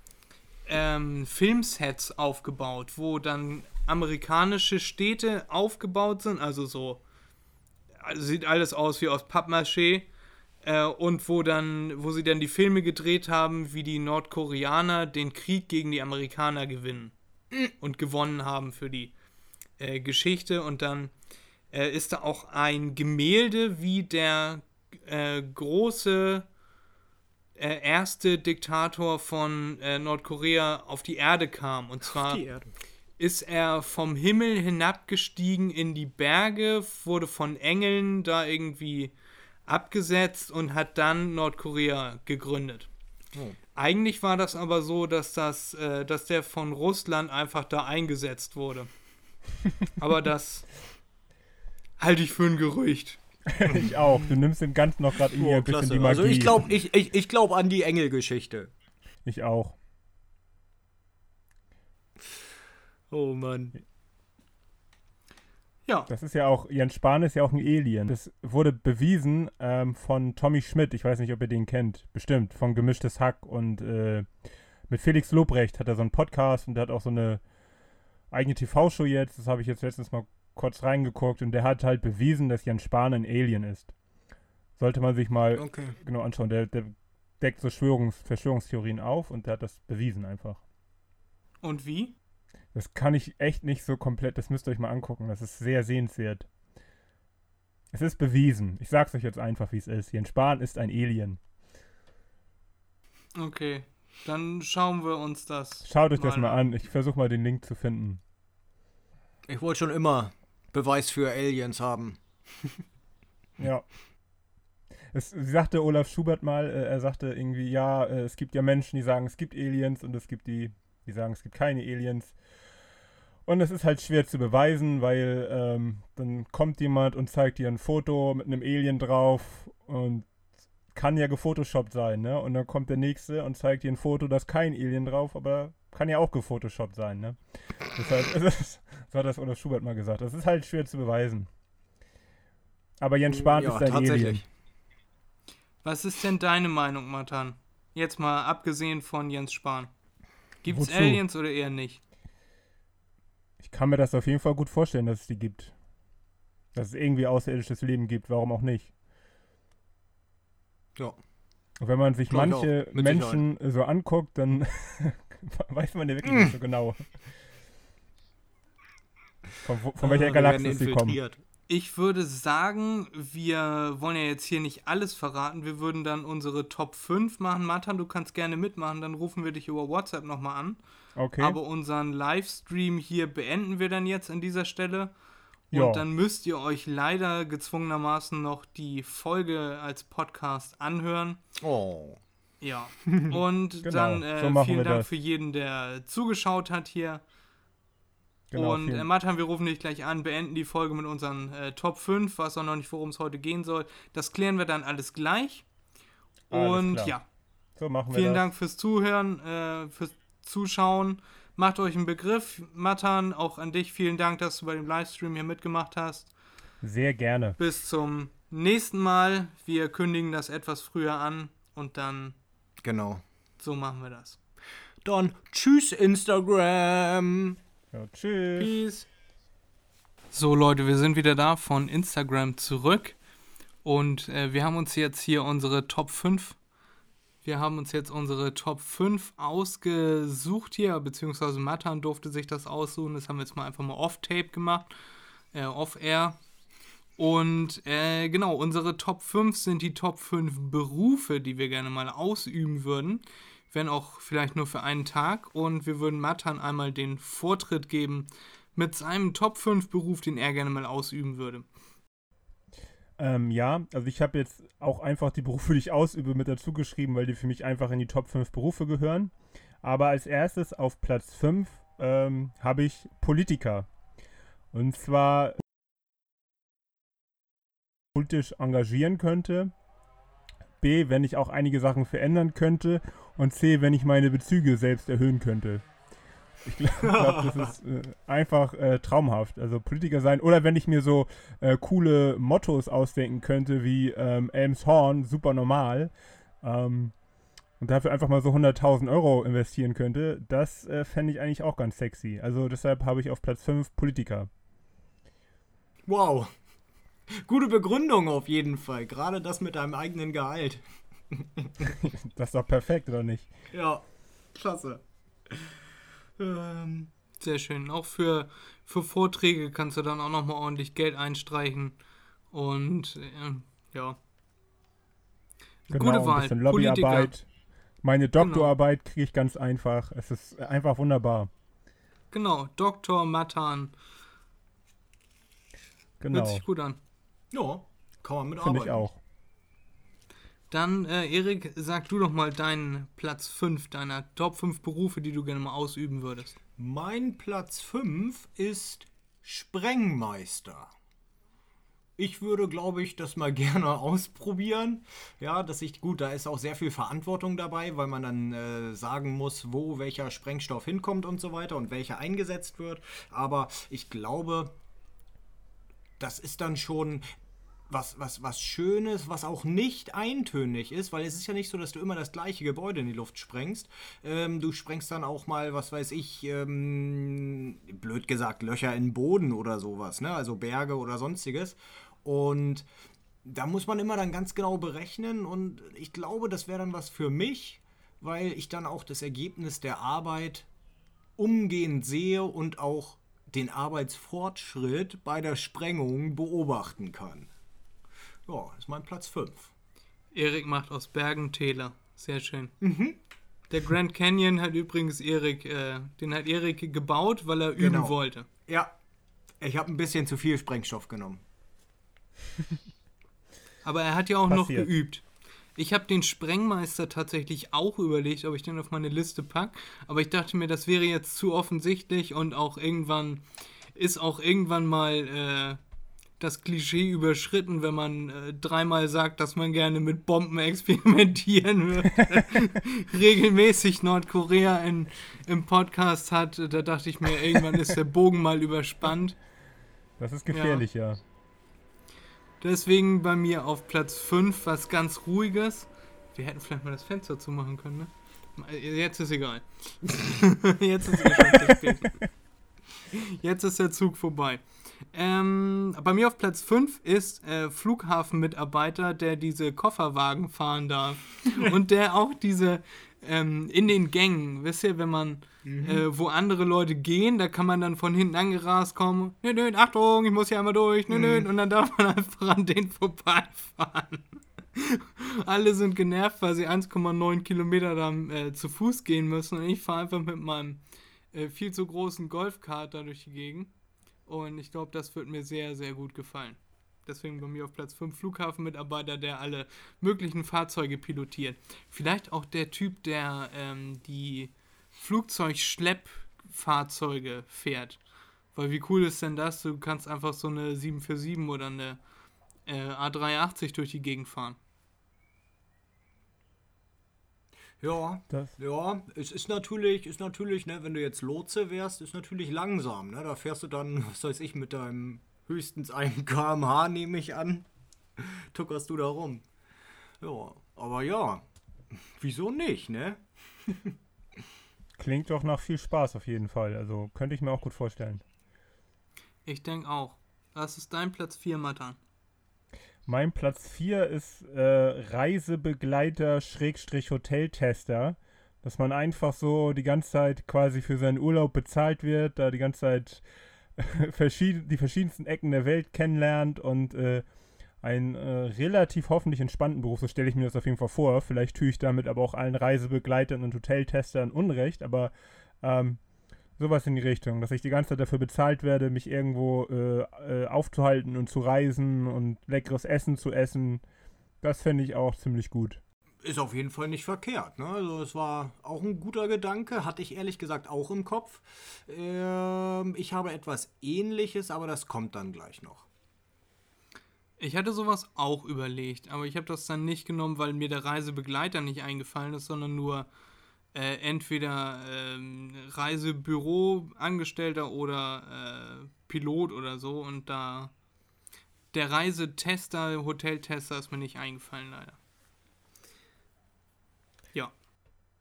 ähm, Filmsets aufgebaut, wo dann amerikanische Städte aufgebaut sind, also so also sieht alles aus wie aus Pappmaché äh, und wo dann, wo sie dann die Filme gedreht haben, wie die Nordkoreaner den Krieg gegen die Amerikaner gewinnen und gewonnen haben für die äh, Geschichte. Und dann äh, ist da auch ein Gemälde, wie der äh, große äh, erste Diktator von äh, Nordkorea auf die Erde kam und zwar ist er vom Himmel hinabgestiegen in die Berge, wurde von Engeln da irgendwie abgesetzt und hat dann Nordkorea gegründet. Oh. Eigentlich war das aber so, dass das, äh, dass der von Russland einfach da eingesetzt wurde. aber das halte ich für ein Gerücht. Ich auch. Du nimmst dem Ganzen noch gerade irgendwie Oh, ein bisschen klasse. die Magie. Also ich glaube ich, ich, ich glaub an die Engelgeschichte. Ich auch. Oh Mann. Ja, Das ist ja auch, Jens Spahn ist ja auch ein Alien. Das wurde bewiesen ähm, von Tommy Schmidt. Ich weiß nicht, ob ihr den kennt. Bestimmt. Von Gemischtes Hack. Und äh, mit Felix Lobrecht hat er so einen Podcast und der hat auch so eine eigene TV-Show jetzt. Das habe ich jetzt letztens mal kurz reingeguckt. Und der hat halt bewiesen, dass Jens Spahn ein Alien ist. Sollte man sich mal Okay. genau anschauen. Der, der deckt so Schwörungs Verschwörungstheorien auf und der hat das bewiesen einfach. und wie? Das kann ich echt nicht so komplett, das müsst ihr euch mal angucken. Das ist sehr sehenswert. Es ist bewiesen. Ich sag's euch jetzt einfach, wie es ist. Jens Spahn ist ein Alien. Okay, dann schauen wir uns das. Schaut euch das Mal mal an. Ich versuche mal den Link zu finden. Ich wollte schon immer Beweis für Aliens haben. Ja. Es sagte Olaf Schubert mal, äh, er sagte irgendwie, ja, äh, es gibt ja Menschen, die sagen, es gibt Aliens und es gibt die, die sagen, es gibt keine Aliens. Und es ist halt schwer zu beweisen, weil ähm, dann kommt jemand und zeigt dir ein Foto mit einem Alien drauf und kann ja gefotoshoppt sein, ne? Und dann kommt der nächste und zeigt dir ein Foto, da ist kein Alien drauf, aber kann ja auch gefotoshoppt sein, ne? Deshalb ist es, so hat das Olaf Schubert mal gesagt. Das ist halt schwer zu beweisen. Aber Jens Spahn ja, ist ein Alien. tatsächlich. Was ist denn deine Meinung, Matan? Jetzt mal abgesehen von Jens Spahn. Gibt's Wozu? Aliens oder eher nicht? Ich kann mir das auf jeden Fall gut vorstellen, dass es die gibt. Dass es irgendwie außerirdisches Leben gibt, warum auch nicht. Ja. Und wenn man sich manche Menschen so anguckt, dann weiß man ja wirklich nicht so genau. Von, von welcher Ah, werden sie kommen. Ich würde sagen, wir wollen ja jetzt hier nicht alles verraten. Wir würden dann unsere Top 5 machen. Matan, du kannst gerne mitmachen, dann rufen wir dich über WhatsApp nochmal an. Okay. Aber unseren Livestream hier beenden wir dann jetzt an dieser Stelle. Und Ja. dann müsst ihr euch leider gezwungenermaßen noch die Folge als Podcast anhören. Oh. Ja. Und Genau, dann äh, so vielen Dank das. für jeden, der zugeschaut hat hier. Genau, und äh, Matan, wir rufen dich gleich an, beenden die Folge mit unseren äh, Top 5, weiß auch noch nicht, worum es heute gehen soll. Das klären wir dann alles gleich. Alles und klar. ja, so machen wir vielen das. Dank fürs Zuhören, äh, fürs Zuschauen. Macht euch einen Begriff. Matan, auch an dich vielen Dank, dass du bei dem Livestream hier mitgemacht hast. Sehr gerne. Bis zum nächsten Mal. Wir kündigen das etwas früher an und dann Genau. so machen wir das. Dann tschüss Instagram. Ja, tschüss. Peace. So Leute, wir sind wieder da von Instagram zurück und äh, wir haben uns jetzt hier unsere Top 5 wir haben uns jetzt unsere Top 5 ausgesucht hier, beziehungsweise Matan durfte sich das aussuchen. Das haben wir jetzt mal einfach mal off-tape gemacht, äh, off-air. Und äh, genau, unsere Top 5 sind die Top 5 Berufe, die wir gerne mal ausüben würden. Wenn auch vielleicht nur für einen Tag. Und wir würden Matan einmal den Vortritt geben mit seinem Top 5 Beruf, den er gerne mal ausüben würde. Ähm, ja, also ich habe jetzt auch einfach die Berufe, die ich ausübe, mit dazu geschrieben, weil die für mich einfach in die Top 5 Berufe gehören. Aber als erstes auf Platz 5 ähm, habe ich Politiker. Und zwar politisch engagieren könnte. B, wenn ich auch einige Sachen verändern könnte. Und C, wenn ich meine Bezüge selbst erhöhen könnte. Ich glaube, glaub, das ist äh, einfach äh, traumhaft. Also Politiker sein. Oder wenn ich mir so äh, coole Mottos ausdenken könnte, wie ähm, Elmshorn, super normal. Ähm, und dafür einfach mal so 100.000 Euro investieren könnte, das äh, fände ich eigentlich auch ganz sexy. Also deshalb habe ich auf Platz 5 Politiker. Wow. Gute Begründung auf jeden Fall. Gerade das mit deinem eigenen Gehalt. Das ist doch perfekt, oder nicht? Ja, klasse. Ähm, Sehr schön. Auch für, für Vorträge kannst du dann auch nochmal ordentlich Geld einstreichen. Und äh, ja. Genau, Gute ein Wahl. bisschen Politiker. Lobbyarbeit. Meine Doktorarbeit kriege ich ganz einfach. Es ist einfach wunderbar. Genau, Dr. Matan. Genau. Hört sich gut an. Ja, kann man mit Finde arbeiten. ich auch. Dann, äh, Erik, sag du doch mal deinen Platz 5 deiner Top 5 Berufe, die du gerne mal ausüben würdest. Mein Platz 5 ist Sprengmeister. Ich würde, glaube ich, das mal gerne ausprobieren. Ja, dass ich, gut, da ist auch sehr viel Verantwortung dabei, weil man dann äh, sagen muss, wo welcher Sprengstoff hinkommt und so weiter und welcher eingesetzt wird. Aber ich glaube, das ist dann schon was, was, was Schönes, was auch nicht eintönig ist, weil es ist ja nicht so, dass du immer das gleiche Gebäude in die Luft sprengst. Ähm, du sprengst dann auch mal, was weiß ich, ähm, blöd gesagt, Löcher in den Boden oder sowas, ne? Also Berge oder sonstiges. Und da muss man immer dann ganz genau berechnen und ich glaube, das wäre dann was für mich, weil ich dann auch das Ergebnis der Arbeit umgehend sehe und auch den Arbeitsfortschritt bei der Sprengung beobachten kann. Ja, das ist mein Platz 5. Erik macht aus Bergen Täler. Sehr schön. Der Grand Canyon hat übrigens Erik, äh, den hat Erik gebaut, weil er üben Genau. wollte. Ja, ich habe ein bisschen zu viel Sprengstoff genommen. Aber er hat ja auch noch Passiert. geübt. Ich habe den Sprengmeister tatsächlich auch überlegt, ob ich den auf meine Liste packe. Aber ich dachte mir, das wäre jetzt zu offensichtlich und auch irgendwann ist auch irgendwann mal äh, das Klischee überschritten, wenn man äh, dreimal sagt, dass man gerne mit Bomben experimentieren würde. Regelmäßig Nordkorea in, im Podcast hat. Da dachte ich mir, irgendwann ist der Bogen mal überspannt. Das ist gefährlich, ja. Deswegen bei mir auf Platz 5 was ganz Ruhiges. Wir hätten vielleicht mal das Fenster zumachen können, ne? Jetzt ist egal. Jetzt ist spät. Jetzt ist der Zug vorbei. Ähm, bei mir auf Platz 5 ist äh, Flughafenmitarbeiter, der diese Kofferwagen fahren darf. Und der auch diese ähm, in den Gängen, wisst ihr, wenn man, äh, wo andere Leute gehen, da kann man dann von hinten angerast kommen. Nö, nö, Achtung, ich muss hier einmal durch. Nö, nö, und dann darf man einfach an denen vorbeifahren. Alle sind genervt, weil sie 1,9 Kilometer dann äh, zu Fuß gehen müssen. Und ich fahre einfach mit meinem äh, viel zu großen Golfkart da durch die Gegend. Und ich glaube, das wird mir sehr, sehr gut gefallen. Deswegen bei mir auf Platz 5 Flughafenmitarbeiter, der alle möglichen Fahrzeuge pilotiert. Vielleicht auch der Typ, der ähm, die Flugzeugschleppfahrzeuge fährt. Weil wie cool ist denn das? Du kannst einfach so eine 747 oder eine äh, A380 durch die Gegend fahren. Ja, Das- ja, es ist natürlich, ist natürlich, ne, wenn du jetzt Lotse wärst, ist natürlich langsam, ne? Da fährst du dann, was weiß ich, mit deinem höchstens 1 km/h, nehme ich an, tuckerst du da rum. Ja, aber ja, wieso nicht, ne? Klingt doch nach viel Spaß auf jeden Fall. Also könnte ich mir auch gut vorstellen. Ich denke auch. Das ist dein Platz 4, Matan. Mein Platz 4 ist äh, Reisebegleiter Schrägstrich Hoteltester. Dass man einfach so die ganze Zeit quasi für seinen Urlaub bezahlt wird, da die ganze Zeit verschieden, die verschiedensten Ecken der Welt kennenlernt und äh, einen äh, relativ hoffentlich entspannten Beruf, so stelle ich mir das auf jeden Fall vor. Vielleicht tue ich damit aber auch allen Reisebegleitern und Hoteltestern Unrecht, aber ähm, sowas in die Richtung, dass ich die ganze Zeit dafür bezahlt werde, mich irgendwo äh, äh, aufzuhalten und zu reisen und leckeres Essen zu essen. Das fände ich auch ziemlich gut. Ist auf jeden Fall nicht verkehrt. Ne? Also es war auch ein guter Gedanke, hatte ich ehrlich gesagt auch im Kopf. Ähm, ich habe etwas Ähnliches, aber das kommt dann gleich noch. Ich hatte sowas auch überlegt, aber ich habe das dann nicht genommen, weil mir der Reisebegleiter nicht eingefallen ist, sondern nur äh, entweder ähm, Reisebüro-Angestellter oder äh, Pilot oder so. Und da der Reisetester, Hoteltester ist mir nicht eingefallen, leider. Ja,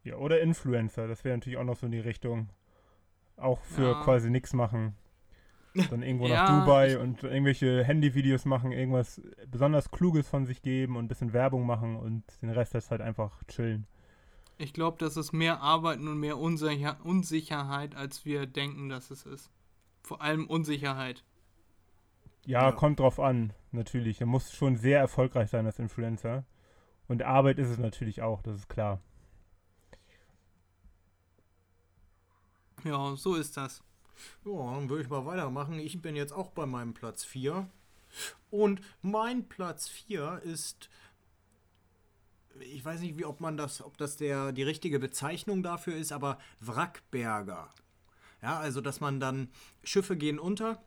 Ja, oder Influencer, das wäre natürlich auch noch so in die Richtung. Auch für Ja. quasi nichts machen. Dann irgendwo Ja, nach Dubai und irgendwelche Handyvideos machen, irgendwas besonders Kluges von sich geben und ein bisschen Werbung machen und den Rest der Zeit einfach chillen. ich glaube, das ist mehr Arbeiten und mehr Unsicher Unsicherheit, als wir denken, dass es ist. Vor allem Unsicherheit. Ja, Ja. kommt drauf an, natürlich. Er muss schon sehr erfolgreich sein als Influencer. Und Arbeit ist es natürlich auch, das ist klar. Ja, so ist das. Ja, dann würde ich mal weitermachen. Ich bin jetzt auch bei meinem Platz 4. Und mein Platz 4 ist. Ich weiß nicht, wie, ob man das, ob das der, die richtige Bezeichnung dafür ist, aber Wrackberger. Ja, also dass man dann Schiffe gehen unter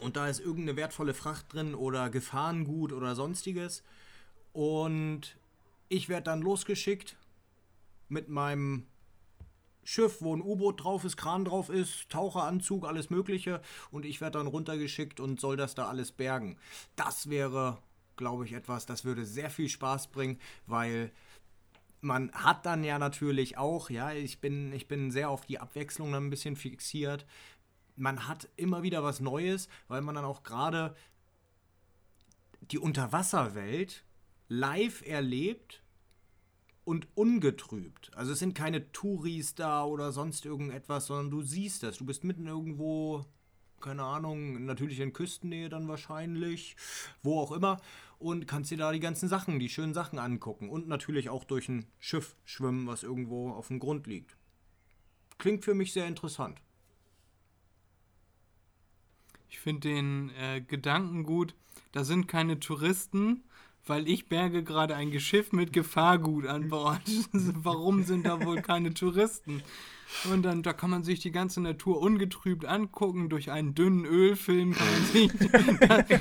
und da ist irgendeine wertvolle Fracht drin oder Gefahrengut oder sonstiges. Und ich werde dann losgeschickt mit meinem Schiff, wo ein U-Boot drauf ist, Kran drauf ist, Taucheranzug, alles Mögliche. Und ich werde dann runtergeschickt und soll das da alles bergen. Das wäre, glaube ich, etwas, das würde sehr viel Spaß bringen, weil man hat dann ja natürlich auch, ja, ich bin, ich bin sehr auf die Abwechslung dann ein bisschen fixiert. Man hat immer wieder was Neues, weil man dann auch gerade die Unterwasserwelt live erlebt und ungetrübt. Also es sind keine Touris da oder sonst irgendetwas, sondern du siehst das. Du bist mitten irgendwo, keine Ahnung, natürlich in Küstennähe dann wahrscheinlich, wo auch immer, und kannst dir da die ganzen Sachen, die schönen Sachen angucken. Und natürlich auch durch ein Schiff schwimmen, was irgendwo auf dem Grund liegt. Klingt für mich sehr interessant. Ich finde den äh, Gedanken gut. Da sind keine Touristen, weil ich berge gerade ein Geschiff mit Gefahrgut an Bord. Warum sind da wohl keine Touristen? Und dann, da kann man sich die ganze Natur ungetrübt angucken. Durch einen dünnen Ölfilm kann man, sich,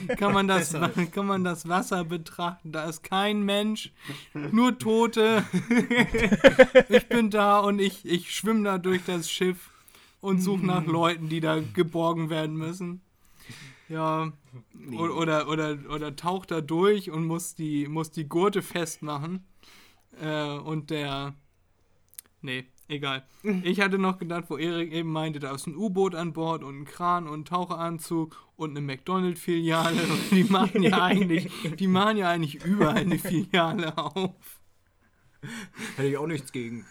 kann man, das, kann man das Wasser betrachten. Da ist kein Mensch, nur Tote. ich bin da und ich, ich schwimme da durch das Schiff und suche nach Leuten, die da geborgen werden müssen. Ja, o- oder, oder, oder taucht da durch und muss die, muss die Gurte festmachen. Äh, und der. Nee, egal. Ich hatte noch gedacht, wo Erik eben meinte, da ist ein U-Boot an Bord und ein Kran und ein Taucheranzug und eine McDonald-Filiale. Die machen ja eigentlich, die machen ja eigentlich überall eine Filiale auf. Hätte ich auch nichts gegen.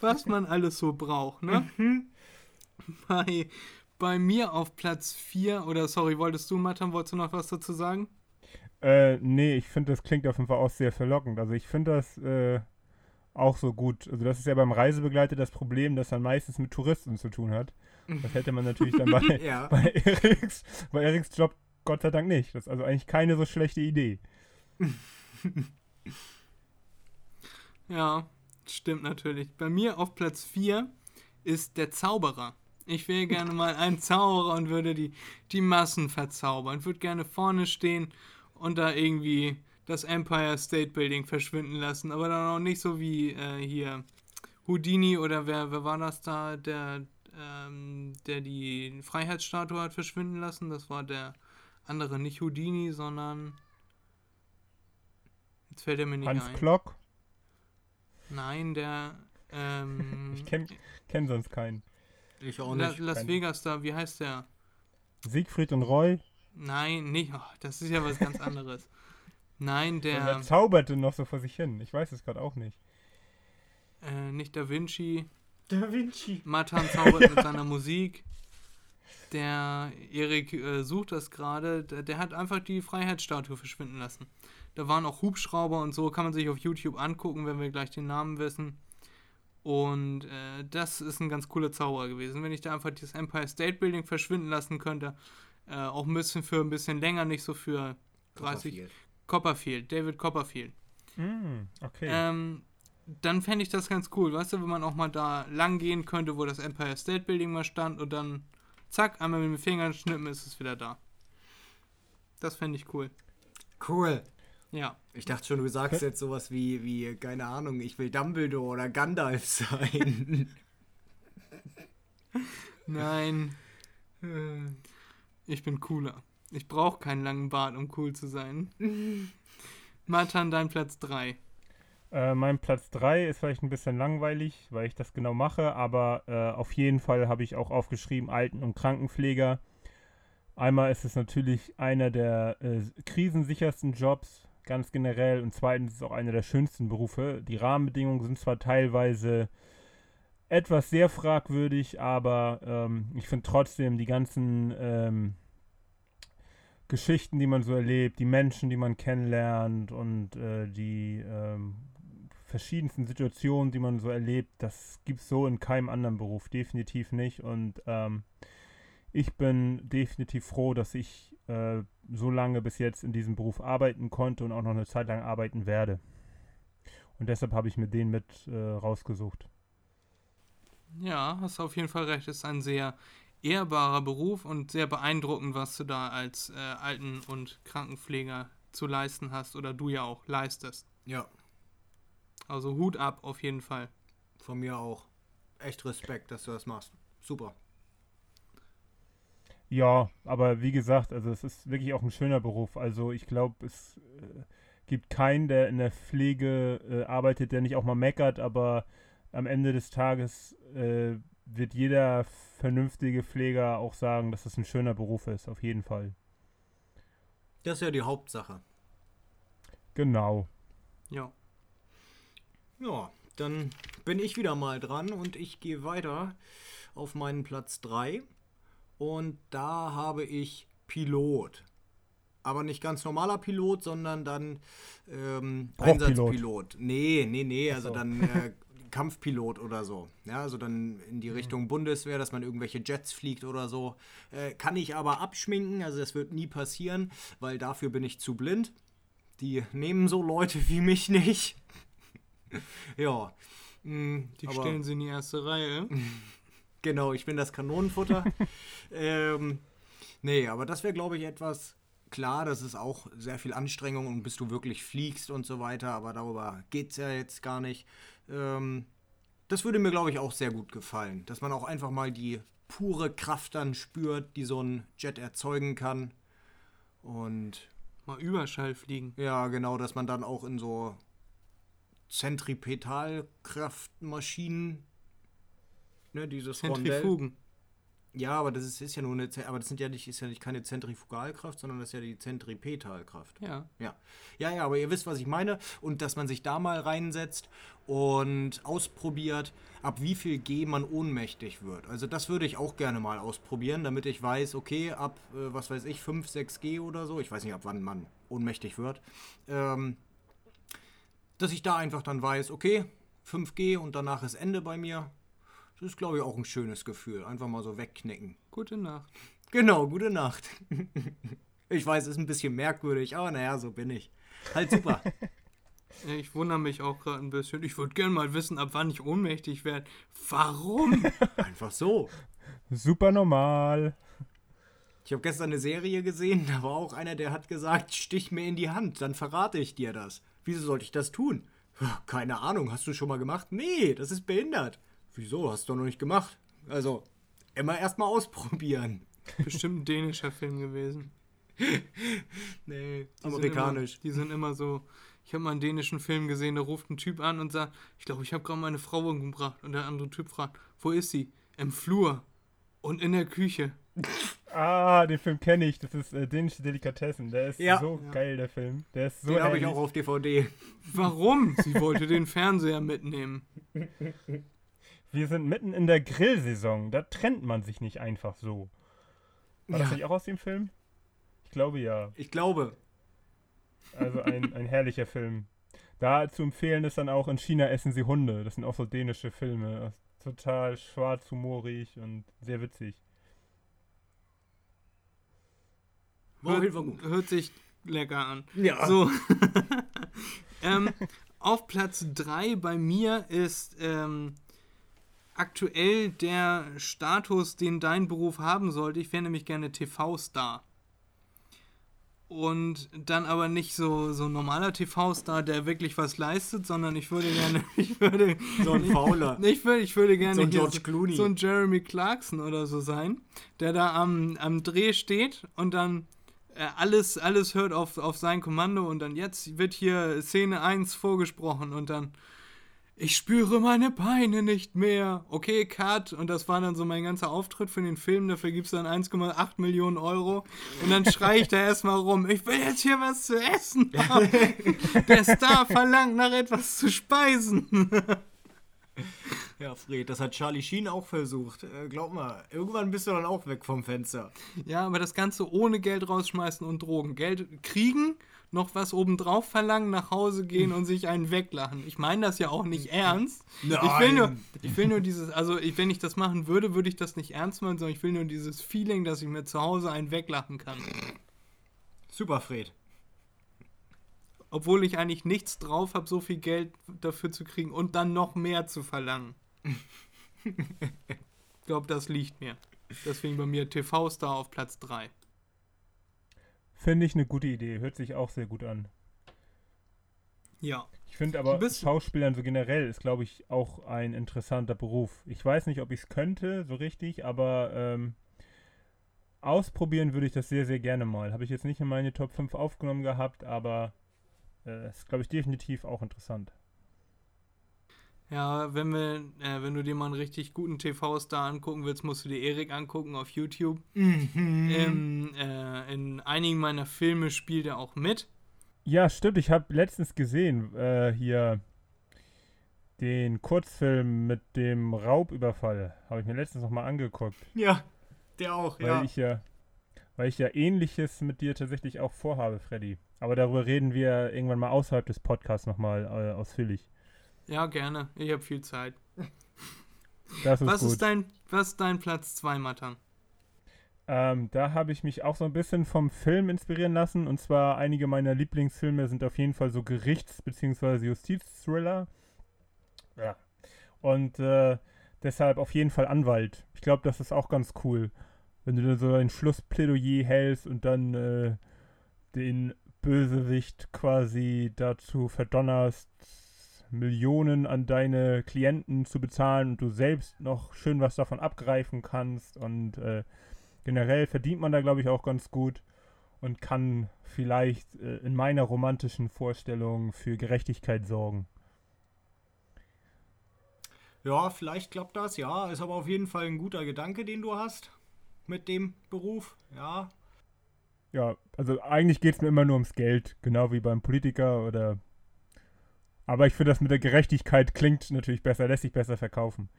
was man alles so braucht, ne? Bei, bei mir auf Platz 4, oder sorry, wolltest du, Matan, wolltest du noch was dazu sagen? Äh, nee, ich finde, das klingt auf jeden Fall auch sehr verlockend. Also ich finde das äh, auch so gut. Also das ist ja beim Reisebegleiter das Problem, dass er meistens mit Touristen zu tun hat. Das hätte man natürlich dann bei, Ja. bei, Eriks, bei Eriks Job Gott sei Dank nicht. Das ist also eigentlich keine so schlechte Idee. Ja, stimmt natürlich. Bei mir auf Platz 4 ist der Zauberer. Ich wäre gerne mal ein Zauberer und würde die, die Massen verzaubern. Würde gerne vorne stehen und da irgendwie das Empire State Building verschwinden lassen, aber dann auch nicht so wie äh, hier Houdini oder wer, wer war das da, der, ähm, der die Freiheitsstatue hat verschwinden lassen. Das war der andere, nicht Houdini, sondern jetzt fällt er mir nicht Hans ein. Klock? Nein, der ähm, Ich kenne kenn sonst keinen. Ich auch La nicht. Las kein- Vegas da, wie heißt der? Siegfried und Roy? Nein, nicht. Oh, das ist ja was ganz anderes. Nein, Der, der, zauberte noch so vor sich hin. Ich weiß es gerade auch nicht. äh, nicht Da Vinci. Da Vinci. Matan zaubert mit seiner Musik. Der Erik äh, sucht das gerade. Der, der hat einfach die Freiheitsstatue verschwinden lassen. Da waren auch Hubschrauber und so. Kann man sich auf YouTube angucken, wenn wir gleich den Namen wissen. Und äh, das ist ein ganz cooler Zauber gewesen. Wenn ich da einfach dieses Empire State Building verschwinden lassen könnte. Äh, auch ein bisschen für ein bisschen länger, nicht so für 30. Copperfield, David Copperfield. Mm, okay. Ähm, dann fände ich das ganz cool, weißt du, wenn man auch mal da lang gehen könnte, wo das Empire State Building mal stand und dann zack, einmal mit den Fingern schnippen, ist es wieder da. Das fände ich cool. Cool. Ja. Ich dachte schon, du sagst jetzt sowas wie, wie, keine Ahnung, ich will Dumbledore oder Gandalf sein. Nein. Äh, Ich bin cooler. Ich brauche keinen langen Bart, um cool zu sein. Matan, dein Platz 3. Äh, mein Platz 3 ist vielleicht ein bisschen langweilig, weil ich das genau mache, aber äh, auf jeden Fall habe ich auch aufgeschrieben Alten- und Krankenpfleger. Einmal ist es natürlich einer der äh, krisensichersten Jobs, ganz generell, und zweitens ist es auch einer der schönsten Berufe. Die Rahmenbedingungen sind zwar teilweise etwas sehr fragwürdig, aber ähm, ich finde trotzdem die ganzen ähm, Geschichten, die man so erlebt, die Menschen, die man kennenlernt und äh, die ähm, verschiedensten Situationen, die man so erlebt, das gibt es so in keinem anderen Beruf, definitiv nicht. Und ähm, ich bin definitiv froh, dass ich äh, so lange bis jetzt in diesem Beruf arbeiten konnte und auch noch eine Zeit lang arbeiten werde. Und deshalb habe ich mir den mit äh, rausgesucht. Ja, hast auf jeden Fall recht. Ist ein sehr ehrbarer Beruf und sehr beeindruckend, was du da als äh, Alten- und Krankenpfleger zu leisten hast oder du ja auch leistest. ja, Also Hut ab auf jeden Fall. von mir auch. Echt Respekt, dass du das machst. Super. Ja, aber wie gesagt, also es ist wirklich auch ein schöner Beruf. Also ich glaube, es äh, gibt keinen, der in der Pflege äh, arbeitet, der nicht auch mal meckert, aber am Ende des Tages äh, wird jeder vernünftige Pfleger auch sagen, dass es ein schöner Beruf ist, auf jeden Fall. Das ist ja die Hauptsache. Genau. Ja. Ja, dann bin ich wieder mal dran und ich gehe weiter auf meinen Platz 3. Und da habe ich Pilot. Aber nicht ganz normaler Pilot, sondern dann ähm. Einsatzpilot. Nee, nee, nee, also so. dann äh, Kampfpilot oder so. Ja, also dann in die Richtung Bundeswehr, dass man irgendwelche Jets fliegt oder so. Äh, kann ich aber abschminken, also das wird nie passieren, weil dafür bin ich zu blind. Die nehmen so Leute wie mich nicht. ja. mm, Die aber- stellen sie in die erste Reihe. Genau, ich bin das Kanonenfutter. ähm, nee, aber das wäre, glaube ich, etwas klar. Das ist auch sehr viel Anstrengung und bis du wirklich fliegst und so weiter. Aber darüber geht es ja jetzt gar nicht. Ähm, das würde mir, glaube ich, auch sehr gut gefallen. Dass man auch einfach mal die pure Kraft dann spürt, die so ein Jet erzeugen kann. Und Mal Überschall fliegen. ja, genau, dass man dann auch in so Zentripetalkraftmaschinen, ne, dieses Rondell. Zentrifugen. Ja, aber das ist, ist ja nur eine, aber das sind ja nicht, ist ja nicht keine Zentrifugalkraft, sondern das ist ja die Zentripetalkraft. Ja. Ja. Ja, ja, aber ihr wisst, was ich meine. Und dass man sich da mal reinsetzt und ausprobiert, ab wie viel G man ohnmächtig wird. Also das würde ich auch gerne mal ausprobieren, damit ich weiß, okay, ab, äh, was weiß ich, 5, 6 G oder so, ich weiß nicht, ab wann man ohnmächtig wird, ähm, dass ich da einfach dann weiß, okay, 5G und danach ist Ende bei mir. Das ist, glaube ich, auch ein schönes Gefühl. Einfach mal so wegknicken. Gute Nacht. Genau, gute Nacht. Ich weiß, ist ein bisschen merkwürdig, aber naja, so bin ich. Halt super. Ich wundere mich auch gerade ein bisschen. Ich würde gerne mal wissen, ab wann ich ohnmächtig werde. Warum? Einfach so. Super normal. Ich habe gestern eine Serie gesehen, da war auch einer, der hat gesagt, stich mir in die Hand, dann verrate ich dir das. Wieso sollte ich das tun? Keine Ahnung, hast du schon mal gemacht? Nee, das ist behindert. Wieso, hast du noch nicht gemacht? Also, immer erstmal ausprobieren. Bestimmt ein dänischer Film gewesen. Nee, Die sind amerikanisch. Immer, die sind immer so. Ich habe mal einen dänischen Film gesehen, da ruft ein Typ an und sagt, ich glaube, ich habe gerade meine Frau umgebracht. Und der andere Typ fragt, wo ist sie? Im Flur und in der Küche. Ah, den Film kenne ich. Das ist äh, dänische Delikatessen. Der ist Ja. so geil, der Film. Der ist so Den habe ich auch auf DVD. Warum? Sie wollte den Fernseher mitnehmen. Wir sind mitten in der Grillsaison. Da trennt man sich nicht einfach so. War das Ja. nicht auch aus dem Film? Ich glaube ja. Ich glaube. Also ein, ein herrlicher Film. Da zu empfehlen ist dann auch in China essen sie Hunde. Das sind auch so dänische Filme. Total schwarz, humorig und sehr witzig. Hört, hört sich lecker an. Ja. So. ähm, auf Platz 3 bei mir ist ähm, aktuell der Status, den dein Beruf haben sollte. Ich wäre nämlich gerne TV-Star. Und dann aber nicht so, so ein normaler TV-Star, der wirklich was leistet, sondern ich würde gerne, ich würde, So ein Fauler. ich würde, ich würde gerne So ein George Clooney. so ein Jeremy Clarkson oder so sein, der da am, am Dreh steht und dann äh, alles, alles hört auf, auf sein Kommando und dann jetzt wird hier Szene 1 vorgesprochen und dann ich spüre meine Beine nicht mehr. Okay, Cut. Und das war dann so mein ganzer Auftritt für den Film. Dafür gibt es dann 1,8 Millionen Euro. Und dann schreie ich da erstmal rum. Ich will jetzt hier was zu essen haben. Der Star verlangt nach etwas zu speisen. Ja, Fred, das hat Charlie Sheen auch versucht. Äh, glaub mal, irgendwann bist du dann auch weg vom Fenster. Ja, aber das Ganze ohne Geld rausschmeißen und Drogen. Geld kriegen, noch was obendrauf verlangen, nach Hause gehen und sich einen weglachen. Ich meine das ja auch nicht ernst. Ich will nur, ich will nur dieses, also ich, wenn ich das machen würde, würde ich das nicht ernst meinen, sondern ich will nur dieses Feeling, dass ich mir zu Hause einen weglachen kann. Super, Fred. Obwohl ich eigentlich nichts drauf habe, so viel Geld dafür zu kriegen und dann noch mehr zu verlangen. ich glaube, das liegt mir. Deswegen bei mir TV-Star auf Platz 3. Finde ich eine gute Idee. Hört sich auch sehr gut an. Ja. Ich finde aber, Schauspielern so generell ist, glaube ich, auch ein interessanter Beruf. Ich weiß nicht, ob ich es könnte, so richtig, aber ähm, ausprobieren würde ich das sehr, sehr gerne mal. Habe ich jetzt nicht in meine Top 5 aufgenommen gehabt, aber äh, ist, glaube ich, definitiv auch interessant. Ja, wenn wir, äh, wenn du dir mal einen richtig guten TV-Star angucken willst, musst du dir Erik angucken auf YouTube. Ähm, äh, in einigen meiner Filme spielt er auch mit. Ja, stimmt. Ich habe letztens gesehen, äh, hier den Kurzfilm mit dem Raubüberfall. Habe ich mir letztens nochmal angeguckt. Ja, der auch, Weil ja. ich ja, weil ich ja ähnliches mit dir tatsächlich auch vorhabe, Freddy. Aber darüber reden wir irgendwann mal außerhalb des Podcasts nochmal äh, ausführlich. Ja, gerne. Ich habe viel Zeit. Das ist Was gut. ist dein, was ist dein Platz 2, Matan? ähm, da habe ich mich auch so ein bisschen vom Film inspirieren lassen. Und zwar einige meiner Lieblingsfilme sind auf jeden Fall so Gerichts- bzw. Justizthriller. Ja. Und äh, deshalb auf jeden Fall Anwalt. Ich glaube, das ist auch ganz cool. Wenn du dann so ein Schlussplädoyer hältst und dann äh, den Bösewicht quasi dazu verdonnerst, Millionen an deine Klienten zu bezahlen und du selbst noch schön was davon abgreifen kannst. Und äh, generell verdient man da, glaube ich, auch ganz gut und kann vielleicht äh, in meiner romantischen Vorstellung für Gerechtigkeit sorgen. Ja, vielleicht klappt das, ja. Ist aber auf jeden Fall ein guter Gedanke, den du hast mit dem Beruf, ja. Ja, also eigentlich geht es mir immer nur ums Geld, genau wie beim Politiker oder. Aber ich finde, das mit der Gerechtigkeit klingt natürlich besser, lässt sich besser verkaufen.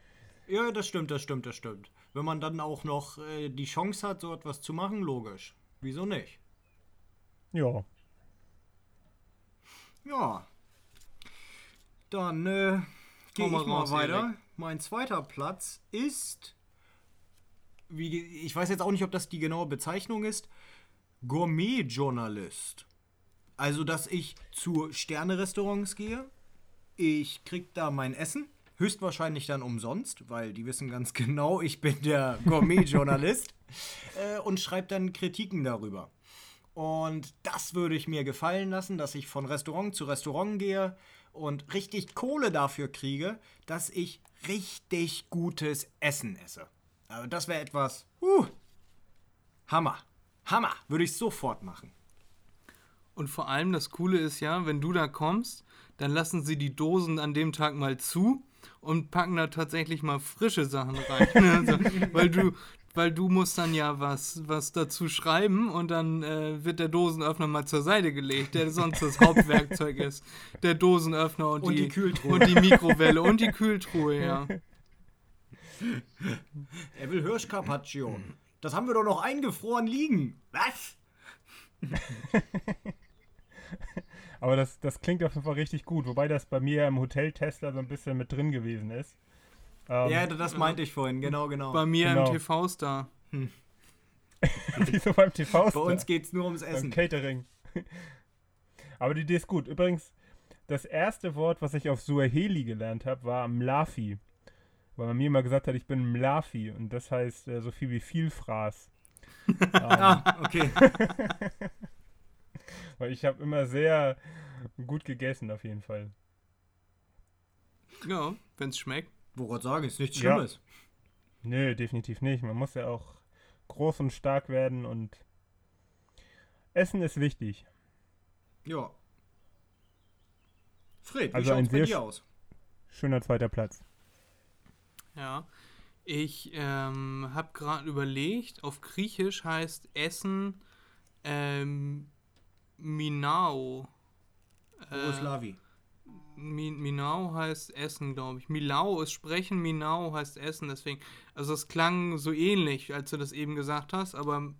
Ja, das stimmt, das stimmt, das stimmt. Wenn man dann auch noch äh, die Chance hat, so etwas zu machen, logisch. Wieso nicht? Ja. Ja. Dann äh, gehe ich mal weiter. Erik. Mein zweiter Platz ist, wie, ge- ich weiß jetzt auch nicht, ob das die genaue Bezeichnung ist, Gourmet-Journalist. Also, dass ich zu Sterne-Restaurants gehe, ich krieg da mein Essen, höchstwahrscheinlich dann umsonst, weil die wissen ganz genau, ich bin der Gourmet-Journalist äh, und schreibe dann Kritiken darüber. Und das würde ich mir gefallen lassen, dass ich von Restaurant zu Restaurant gehe und richtig Kohle dafür kriege, dass ich richtig gutes Essen esse. Also das wäre etwas, uh, Hammer, Hammer, würde ich sofort machen. Und vor allem das Coole ist ja, wenn du da kommst, dann lassen sie die Dosen an dem Tag mal zu und packen da tatsächlich mal frische Sachen rein. also, weil du, weil du musst dann ja was, was dazu schreiben und dann äh, wird der Dosenöffner mal zur Seite gelegt, der sonst das Hauptwerkzeug ist. Der Dosenöffner und, Und die, die Kühltruhe. Und die Mikrowelle und die Kühltruhe, ja. Er will Hirschcarpaccio. Das haben wir doch noch eingefroren liegen. Was? Aber das, das klingt auf jeden Fall richtig gut, wobei das bei mir im Hotel Tesla so ein bisschen mit drin gewesen ist. Ähm, Ja, das meinte ich vorhin, genau, genau. Bei mir Genau. im TV-Star. Wieso beim TV? Bei uns geht es nur ums beim Essen. Catering. Aber die Idee ist gut. Übrigens, das erste Wort, was ich auf Suaheli gelernt habe, war Mlafi. Weil man mir immer gesagt hat, ich bin Mlafi und das heißt äh, so viel wie Vielfraß. ähm, Ah, okay. Weil ich habe immer sehr gut gegessen, auf jeden Fall. Ja, wenn es schmeckt. Woran sagen, ist nichts Ja. Schlimmes. Nö, definitiv nicht. Man muss ja auch groß und stark werden und Essen ist wichtig. Ja. Fred, wie Also ein schaut's bei sehr dir aus? Schöner zweiter Platz. Ja. Ich ähm, habe gerade überlegt, auf Griechisch heißt Essen ähm, Minao. Jugoslawi. Mi Minau heißt Essen, glaube ich. Milau ist Sprechen, Minau heißt Essen, deswegen. Also es klang so ähnlich, als du das eben gesagt hast, aber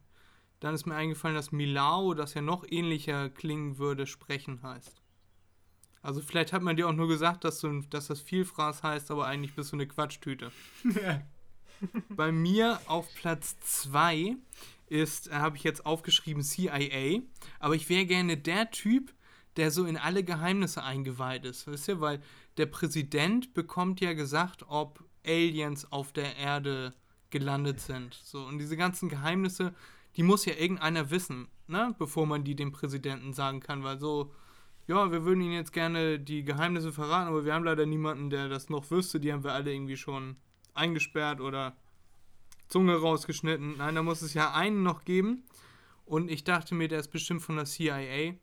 dann ist mir eingefallen, dass Milau, das ja noch ähnlicher klingen würde, Sprechen heißt. Also vielleicht hat man dir auch nur gesagt, dass, du, dass das Vielfraß heißt, aber eigentlich bist du eine Quatschtüte. Bei mir auf Platz 2 ist, äh, habe ich jetzt aufgeschrieben CIA, aber ich wäre gerne der Typ, der so in alle Geheimnisse eingeweiht ist. Wisst ihr, weil der Präsident bekommt ja gesagt, ob Aliens auf der Erde gelandet sind. So, und diese ganzen Geheimnisse, die muss ja irgendeiner wissen, ne? Bevor man die dem Präsidenten sagen kann, weil so, ja, wir würden Ihnen jetzt gerne die Geheimnisse verraten, aber wir haben leider niemanden, der das noch wüsste. Die haben wir alle irgendwie schon eingesperrt oder Zunge rausgeschnitten. Nein, da muss es ja einen noch geben. Und ich dachte mir, der ist bestimmt von der CIA.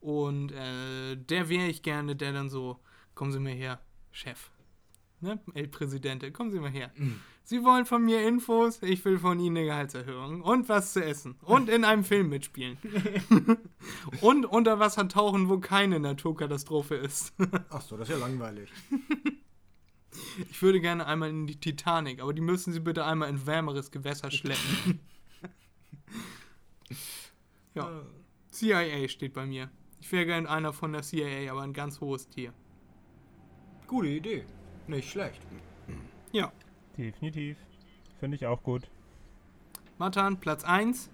Und äh, der wäre ich gerne, der dann so, kommen Sie mal her, Chef. Ne? El Präsidente, kommen Sie mal her. Sie wollen von mir Infos, ich will von Ihnen eine Gehaltserhöhung und was zu essen. Und in einem Film mitspielen. und unter Wasser tauchen, wo keine Naturkatastrophe ist. Ach so, das ist ja langweilig. Ich würde gerne einmal in die Titanic, aber die müssen Sie bitte einmal in wärmeres Gewässer schleppen. ja. CIA steht bei mir. Ich wäre gerne einer von der CIA, aber ein ganz hohes Tier. Gute Idee. Nicht schlecht. Ja. Definitiv. Finde ich auch gut. Matan, Platz 1.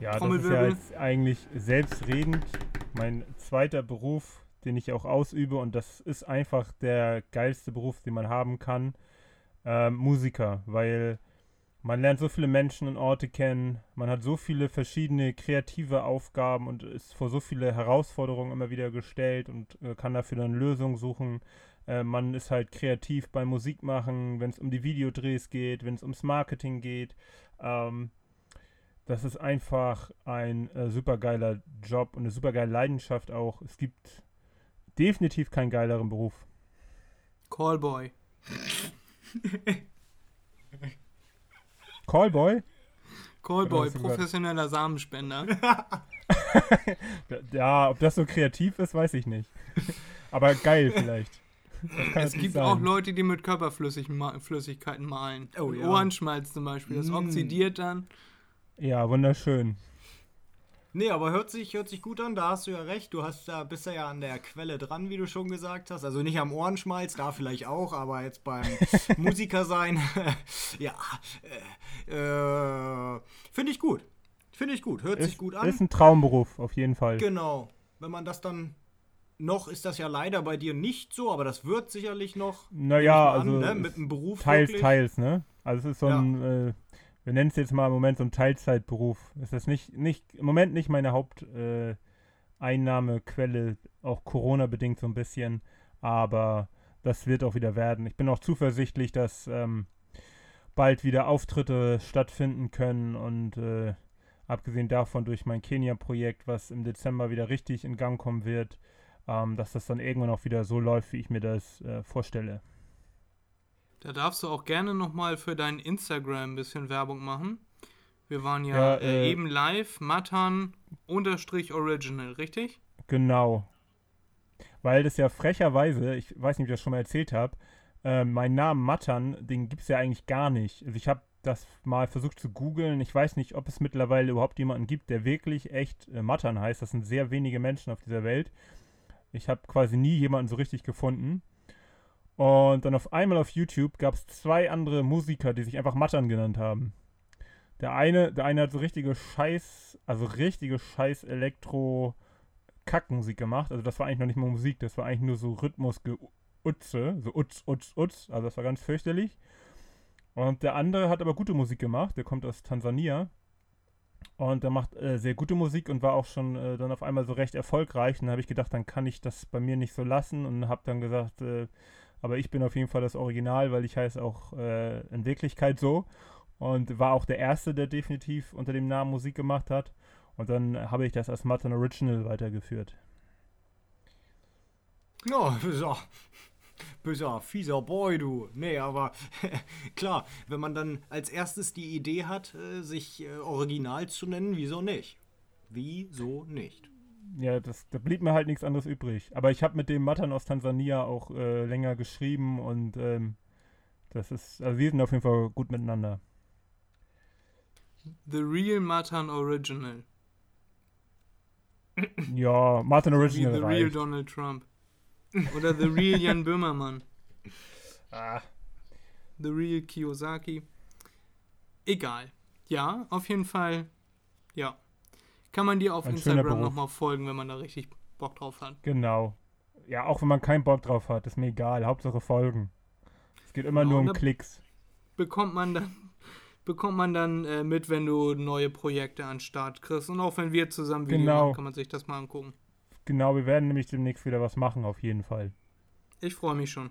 Ja, das ist ja jetzt eigentlich selbstredend mein zweiter Beruf, den ich auch ausübe und das ist einfach der geilste Beruf, den man haben kann. Ähm, Musiker, weil man lernt so viele Menschen und Orte kennen, man hat so viele verschiedene kreative Aufgaben und ist vor so viele Herausforderungen immer wieder gestellt und äh, kann dafür dann Lösungen suchen. Äh, man ist halt kreativ beim Musikmachen, wenn es um die Videodrehs geht, wenn es ums Marketing geht. Ähm, das ist einfach ein äh, supergeiler Job und eine supergeile Leidenschaft auch. Es gibt definitiv keinen geileren Beruf. Callboy. Callboy? Callboy, professioneller Samenspender. Ja, ob das so kreativ ist, weiß ich nicht. Aber geil vielleicht. Es gibt sein. auch Leute, die mit Körperflüssigkeiten malen. Oh ja. Ohrenschmalz zum Beispiel. Das Mm. oxidiert dann. Ja, wunderschön. Nee, aber hört sich, hört sich gut an, da hast du ja recht. Du hast da, bist ja an der Quelle dran, wie du schon gesagt hast. Also nicht am Ohrenschmalz, da vielleicht auch, aber jetzt beim Musiker sein, ja, äh, äh, finde ich gut. Finde ich gut, hört sich Ist, gut an. ist ein Traumberuf, auf jeden Fall. Genau. Wenn man das dann noch ist das ja leider bei dir nicht so, aber das wird sicherlich noch. Naja, mal also an, ne? mit dem Beruf. teils, wirklich. teils, ne? Also es ist so Ja. ein, äh, wir nennen es jetzt mal im Moment so ein Teilzeitberuf. Ist nicht, nicht, im Moment nicht meine Haupteinnahmequelle, äh, auch Corona-bedingt so ein bisschen, aber das wird auch wieder werden. Ich bin auch zuversichtlich, dass ähm, bald wieder Auftritte stattfinden können und äh, abgesehen davon durch mein Kenia-Projekt, was im Dezember wieder richtig in Gang kommen wird, ähm, dass das dann irgendwann auch wieder so läuft, wie ich mir das äh, vorstelle. Da darfst du auch gerne nochmal für dein Instagram ein bisschen Werbung machen. Wir waren ja, Ja, äh, äh, eben live, Matan unterstrich original, richtig? Genau. Weil das ja frecherweise, ich weiß nicht, ob ich das schon mal erzählt habe, äh, mein Name Matan, den gibt es ja eigentlich gar nicht. Also ich habe das mal versucht zu googeln. Ich weiß nicht, ob es mittlerweile überhaupt jemanden gibt, der wirklich echt äh, Matan heißt. Das sind sehr wenige Menschen auf dieser Welt. Ich habe quasi nie jemanden so richtig gefunden. Und dann auf einmal auf YouTube gab es zwei andere Musiker, die sich einfach Matan genannt haben. Der eine, der eine hat so richtige Scheiß, also richtige Scheiß Elektro Kackmusik gemacht. Also das war eigentlich noch nicht mal Musik, das war eigentlich nur so Rhythmusgeutze, so Utz, Utz, Utz. Also das war ganz fürchterlich. Und der andere hat aber gute Musik gemacht, der kommt aus Tansania. Und der macht äh, sehr gute Musik und war auch schon äh, dann auf einmal so recht erfolgreich. Und dann habe ich gedacht, dann kann ich das bei mir nicht so lassen und habe dann gesagt, äh, aber ich bin auf jeden Fall das Original, weil ich heiße auch äh, in Wirklichkeit so. Und war auch der Erste, der definitiv unter dem Namen Musik gemacht hat. Und dann habe ich das als Matan Original weitergeführt. Ja, böser, böser, fieser Boy, du. Nee, aber klar, wenn man dann als erstes die Idee hat, äh, sich äh, original zu nennen, wieso nicht? Wieso nicht? Ja, das, da blieb mir halt nichts anderes übrig. Aber ich habe mit dem Matan aus Tansania auch äh, länger geschrieben und ähm, das ist, also wir sind auf jeden Fall gut miteinander. The Real Matan Original. Ja, Martin Wie Original The Real reicht. Donald Trump. Oder The Real Jan Böhmermann. Ah, The Real Kiyosaki. Egal. Ja, auf jeden Fall. Ja. Kann man dir auf Ein Instagram nochmal folgen, wenn man da richtig Bock drauf hat. genau. Ja, auch wenn man keinen Bock drauf hat, ist mir egal. Hauptsache Folgen. Es geht immer Genau, nur um Klicks. Bekommt man dann, bekommt man dann äh, mit, wenn du neue Projekte an den Start kriegst. Und auch wenn wir zusammen Video Genau. machen, kann man sich das mal angucken. Genau, wir werden nämlich demnächst wieder was machen, auf jeden Fall. Ich freue mich schon.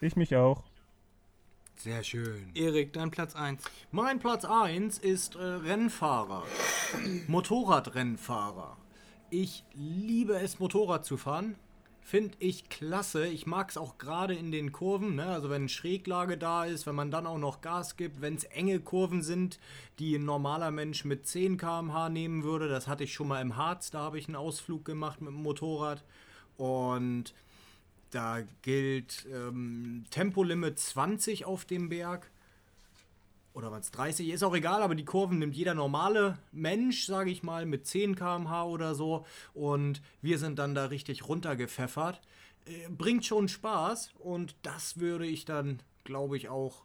Ich mich auch. Sehr schön. Erik, dein Platz 1. Mein Platz 1 ist äh, Rennfahrer. Motorradrennfahrer. Ich liebe es, Motorrad zu fahren. Finde ich klasse. Ich mag es auch gerade in den Kurven. Ne? Also wenn Schräglage da ist, wenn man dann auch noch Gas gibt, wenn es enge Kurven sind, die ein normaler Mensch mit 10 km/h nehmen würde. Das hatte ich schon mal im Harz. Da habe ich einen Ausflug gemacht mit dem Motorrad. Und da gilt ähm, Tempolimit 20 auf dem Berg oder was 30, ist auch egal, aber die Kurven nimmt jeder normale Mensch, sage ich mal, mit 10 km/h oder so. Und wir sind dann da richtig runtergepfeffert. Äh, bringt schon Spaß und das würde ich dann, glaube ich, auch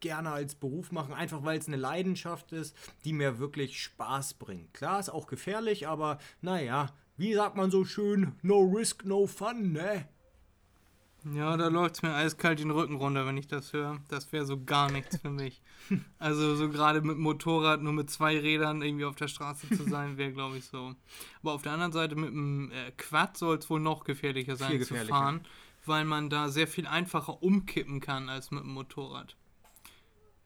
gerne als Beruf machen, einfach weil es eine Leidenschaft ist, die mir wirklich Spaß bringt. Klar, ist auch gefährlich, aber naja, wie sagt man so schön, no risk, no fun, ne? Ja, da läuft es mir eiskalt den Rücken runter, wenn ich das höre. Das wäre so gar nichts für mich. Also so gerade mit Motorrad, nur mit zwei Rädern irgendwie auf der Straße zu sein, wäre, glaube ich, so. Aber auf der anderen Seite mit dem äh, Quad soll es wohl noch gefährlicher sein Viel zu gefährlicher. fahren, weil man da sehr viel einfacher umkippen kann als mit dem Motorrad.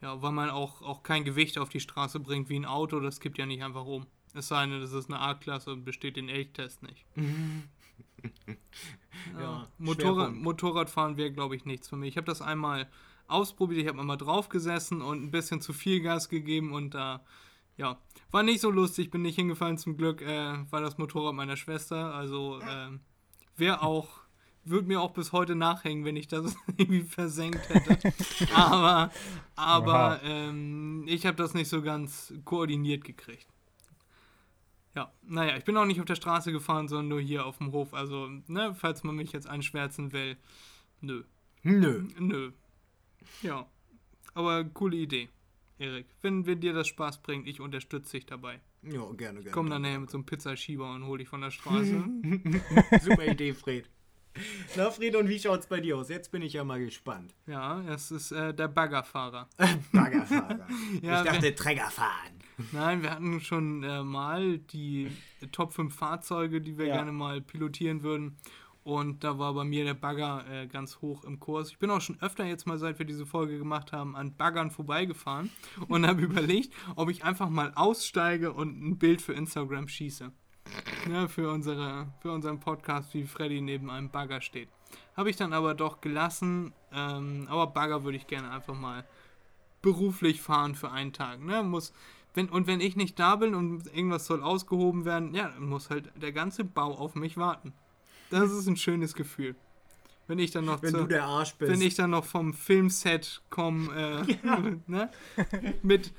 Ja, weil man auch, auch kein Gewicht auf die Straße bringt wie ein Auto, das kippt ja nicht einfach um. Es sei denn, das ist eine A-Klasse und besteht den Elchtest nicht. Ja, Motorrad. Motorradfahren wäre, glaube ich, nichts für mich. Ich habe das einmal ausprobiert, ich habe einmal drauf gesessen und ein bisschen zu viel Gas gegeben und da, ja, war nicht so lustig, bin nicht hingefallen zum Glück, äh, war das Motorrad meiner Schwester, also ähm, wäre auch, würde mir auch bis heute nachhängen, wenn ich das irgendwie versenkt hätte. aber, aber ähm, ich habe das nicht so ganz koordiniert gekriegt. Ja, naja, ich bin auch nicht auf der Straße gefahren, sondern nur hier auf dem Hof. Also, ne, falls man mich jetzt einschwärzen will, nö, Nö. nö. Ja, aber coole Idee, Erik. Wenn, wenn dir das Spaß bringt, ich unterstütze dich dabei. Ja, gerne, gerne. Komm dann nachher mit so einem Pizzaschieber und hol dich von der Straße. Super Idee, Fred. Na, Fred, und wie schaut's bei dir aus? Jetzt bin ich ja mal gespannt. ja, das ist äh, der Baggerfahrer. Baggerfahrer. Ja, ich dachte, Träger fahren. Nein, wir hatten schon äh, mal die Top 5 Fahrzeuge, die wir Ja. gerne mal pilotieren würden. Und da war bei mir der Bagger äh, ganz hoch im Kurs. Ich bin auch schon öfter jetzt mal, seit wir diese Folge gemacht haben, an Baggern vorbeigefahren und habe überlegt, ob ich einfach mal aussteige und ein Bild für Instagram schieße. Ja, für, unsere, für unseren Podcast, wie Freddy neben einem Bagger steht. Habe ich dann aber doch gelassen. Ähm, aber Bagger würde ich gerne einfach mal beruflich fahren für einen Tag. Ne? Muss, wenn, und wenn ich nicht da bin und irgendwas soll ausgehoben werden, ja, dann muss halt der ganze Bau auf mich warten. Das ist ein schönes Gefühl. Wenn ich dann noch Wenn zu, du der Arsch bist. wenn ich dann noch vom Filmset komme, äh, ne? mit,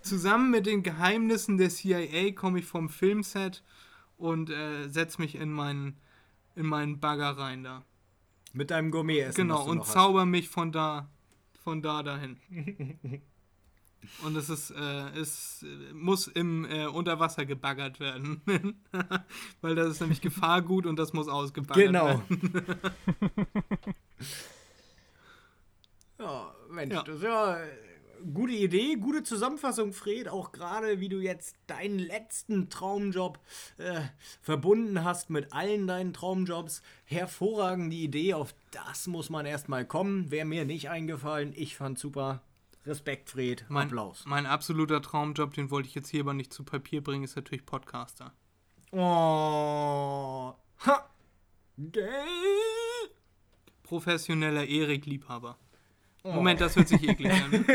zusammen mit den Geheimnissen der CIA komme ich vom Filmset und äh, setze mich in meinen, in meinen Bagger rein da. Mit deinem Gourmet-Essen. Genau, und zauber mich von da, von da dahin. Und es ist, äh, es muss im äh, Unterwasser gebaggert werden. Weil das ist nämlich Gefahrgut und das muss ausgebaggert Genau. werden. Ja, Mensch, Ja. das ist ja gute Idee, gute Zusammenfassung, Fred. Auch gerade, wie du jetzt deinen letzten Traumjob äh, verbunden hast mit allen deinen Traumjobs. Hervorragende Idee, auf das muss man erstmal kommen. Wäre mir nicht eingefallen. Ich fand super. Respekt, Fred. Mein, Applaus. mein absoluter Traumjob, den wollte ich jetzt hier aber nicht zu Papier bringen, ist natürlich Podcaster. Oh. Ha. Gay. Professioneller Erik-Liebhaber. Moment, das hört sich eklig an. Ich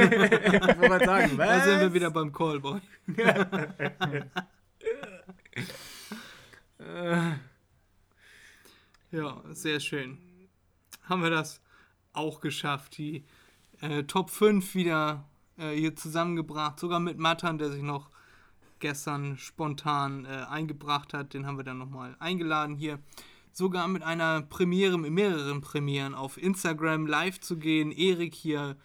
wollte sagen, Da sind wir was? wieder beim Callboy. ja, sehr schön. Haben wir das auch geschafft, die äh, Top 5 wieder äh, hier zusammengebracht, sogar mit Matan, der sich noch gestern spontan äh, eingebracht hat. Den haben wir dann nochmal eingeladen hier. Sogar mit einer Premiere, mit mehreren Premieren auf Instagram live zu gehen. Erik hier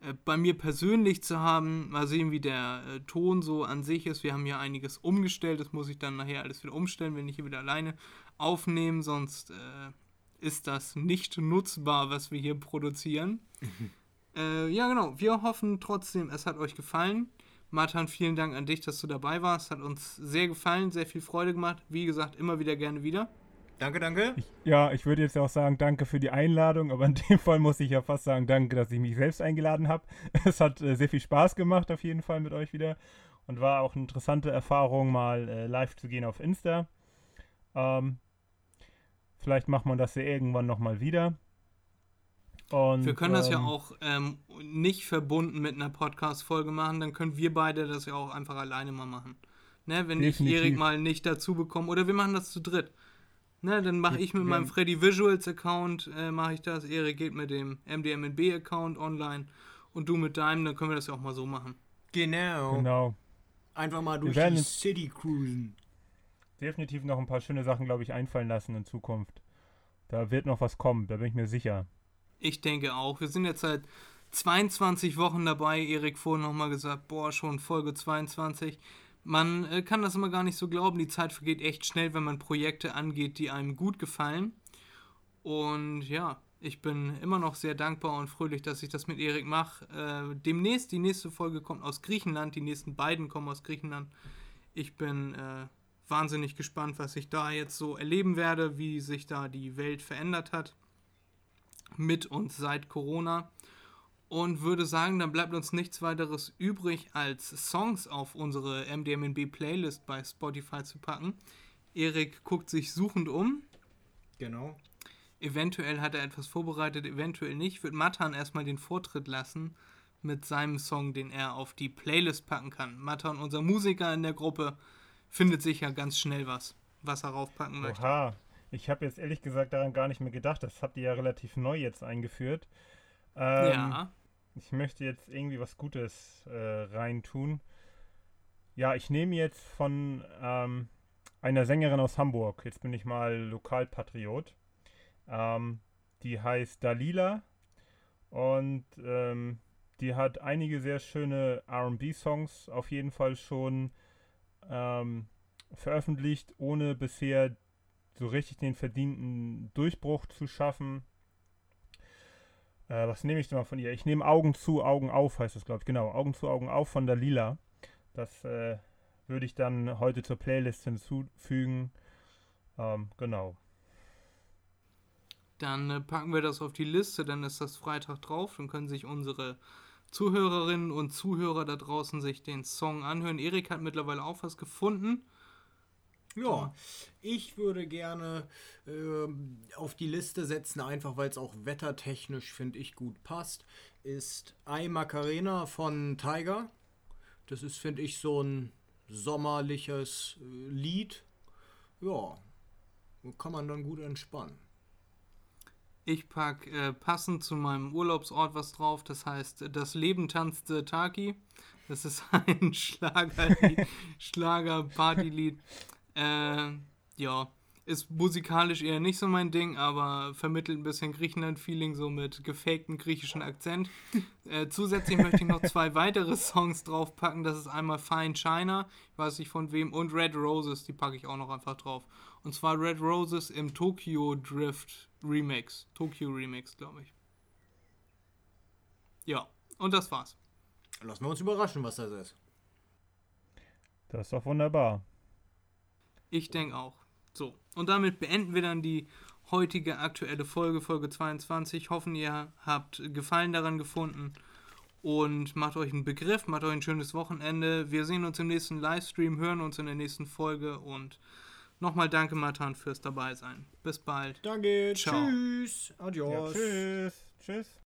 äh, bei mir persönlich zu haben. Mal sehen, wie der äh, Ton so an sich ist. Wir haben hier einiges umgestellt. Das muss ich dann nachher alles wieder umstellen, wenn ich hier wieder alleine aufnehme. Sonst äh, ist das nicht nutzbar, was wir hier produzieren. äh, ja, genau. Wir hoffen trotzdem, es hat euch gefallen. Matan, vielen Dank an dich, dass du dabei warst. Hat uns sehr gefallen, sehr viel Freude gemacht. Wie gesagt, immer wieder gerne wieder. Danke, danke. Ja, ich würde jetzt auch sagen, danke für die Einladung, aber in dem Fall muss ich ja fast sagen, danke, dass ich mich selbst eingeladen habe. Es hat äh, sehr viel Spaß gemacht, auf jeden Fall mit euch wieder. Und war auch eine interessante Erfahrung, mal äh, live zu gehen auf Insta. Ähm, vielleicht macht man das ja irgendwann nochmal wieder. Und, Wir können das ja ähm, auch ähm, nicht verbunden mit einer Podcast-Folge machen, dann können wir beide das ja auch einfach alleine mal machen. Ne, wenn ich Definitiv. Erik mal nicht dazu bekomme, oder wir machen das zu dritt. Ne, dann mache ich mit meinem Freddy Visuals Account, äh, mache ich das, Erik geht mit dem MDMNB Account online und du mit deinem, dann können wir das ja auch mal so machen. Genau. Genau. Einfach mal durch die City cruisen. Definitiv noch ein paar schöne Sachen, glaube ich, einfallen lassen in Zukunft. Da wird noch was kommen, da bin ich mir sicher. Ich denke auch. Wir sind jetzt seit 22 Wochen dabei. Erik vorhin nochmal gesagt, boah, schon Folge 22. Man äh, kann das immer gar nicht so glauben. Die Zeit vergeht echt schnell, wenn man Projekte angeht, die einem gut gefallen. Und ja, ich bin immer noch sehr dankbar und fröhlich, dass ich das mit Erik mache. Äh, demnächst, die nächste Folge kommt aus Griechenland. Die nächsten beiden kommen aus Griechenland. Ich bin äh, wahnsinnig gespannt, was ich da jetzt so erleben werde, wie sich da die Welt verändert hat mit und seit Corona. Und würde sagen, dann bleibt uns nichts weiteres übrig, als Songs auf unsere MDMNB Playlist bei Spotify zu packen. Erik guckt sich suchend um. Genau. Eventuell hat er etwas vorbereitet, eventuell nicht. Wird Matan erstmal den Vortritt lassen mit seinem Song, den er auf die Playlist packen kann. Matan, unser Musiker in der Gruppe, findet sicher ganz schnell was, was er raufpacken möchte. Ich habe jetzt ehrlich gesagt daran gar nicht mehr gedacht. Das habt ihr ja relativ neu jetzt eingeführt. Ähm, ja, Ich möchte jetzt irgendwie was Gutes äh, reintun. Ja, ich nehme jetzt von ähm, einer Sängerin aus Hamburg. Jetzt bin ich mal Lokalpatriot. Ähm, die heißt Dalila und ähm, die hat einige sehr schöne RB-Songs auf jeden Fall schon ähm, veröffentlicht, ohne bisher so richtig den verdienten Durchbruch zu schaffen. Äh, was nehme ich denn mal von ihr? Ich nehme Augen zu, Augen auf, heißt das, glaube ich. Genau, Augen zu, Augen auf von der Lila. Das äh, würde ich dann heute zur Playlist hinzufügen. Ähm, genau. Dann äh, packen wir das auf die Liste, dann ist das Freitag drauf. Dann können sich unsere Zuhörerinnen und Zuhörer da draußen sich den Song anhören. Erik hat mittlerweile auch was gefunden. Ja, ich würde gerne ähm, auf die Liste setzen, einfach weil es auch wettertechnisch, finde ich, gut passt, ist I Macarena von Tiger. Das ist, finde ich, so ein sommerliches äh, Lied. Ja, kann man dann gut entspannen. Ich packe äh, passend zu meinem Urlaubsort was drauf, das heißt Das Leben tanzte Taki. Das ist ein Schlager-Partylied. Äh, ja, ist musikalisch eher nicht so mein Ding, aber vermittelt ein bisschen Griechenland-Feeling, so mit gefaktem griechischen Akzent. Äh, zusätzlich möchte ich noch zwei weitere Songs draufpacken. Das ist einmal Fine China, ich weiß nicht von wem, und Red Roses, die packe ich auch noch einfach drauf. Und zwar Red Roses im Tokyo Drift Remix. Tokyo Remix, glaube ich. Ja, und das war's. Lassen wir uns überraschen, was das ist. Das ist doch wunderbar. Ich denke auch. So, und damit beenden wir dann die heutige aktuelle Folge, Folge 22. Hoffen, ihr habt Gefallen daran gefunden und macht euch einen Begriff, macht euch ein schönes Wochenende. Wir sehen uns im nächsten Livestream, hören uns in der nächsten Folge und nochmal danke, Matan, fürs Dabeisein. Bis bald. Danke, Ciao. tschüss, adios. Ja, tschüss. Tschüss.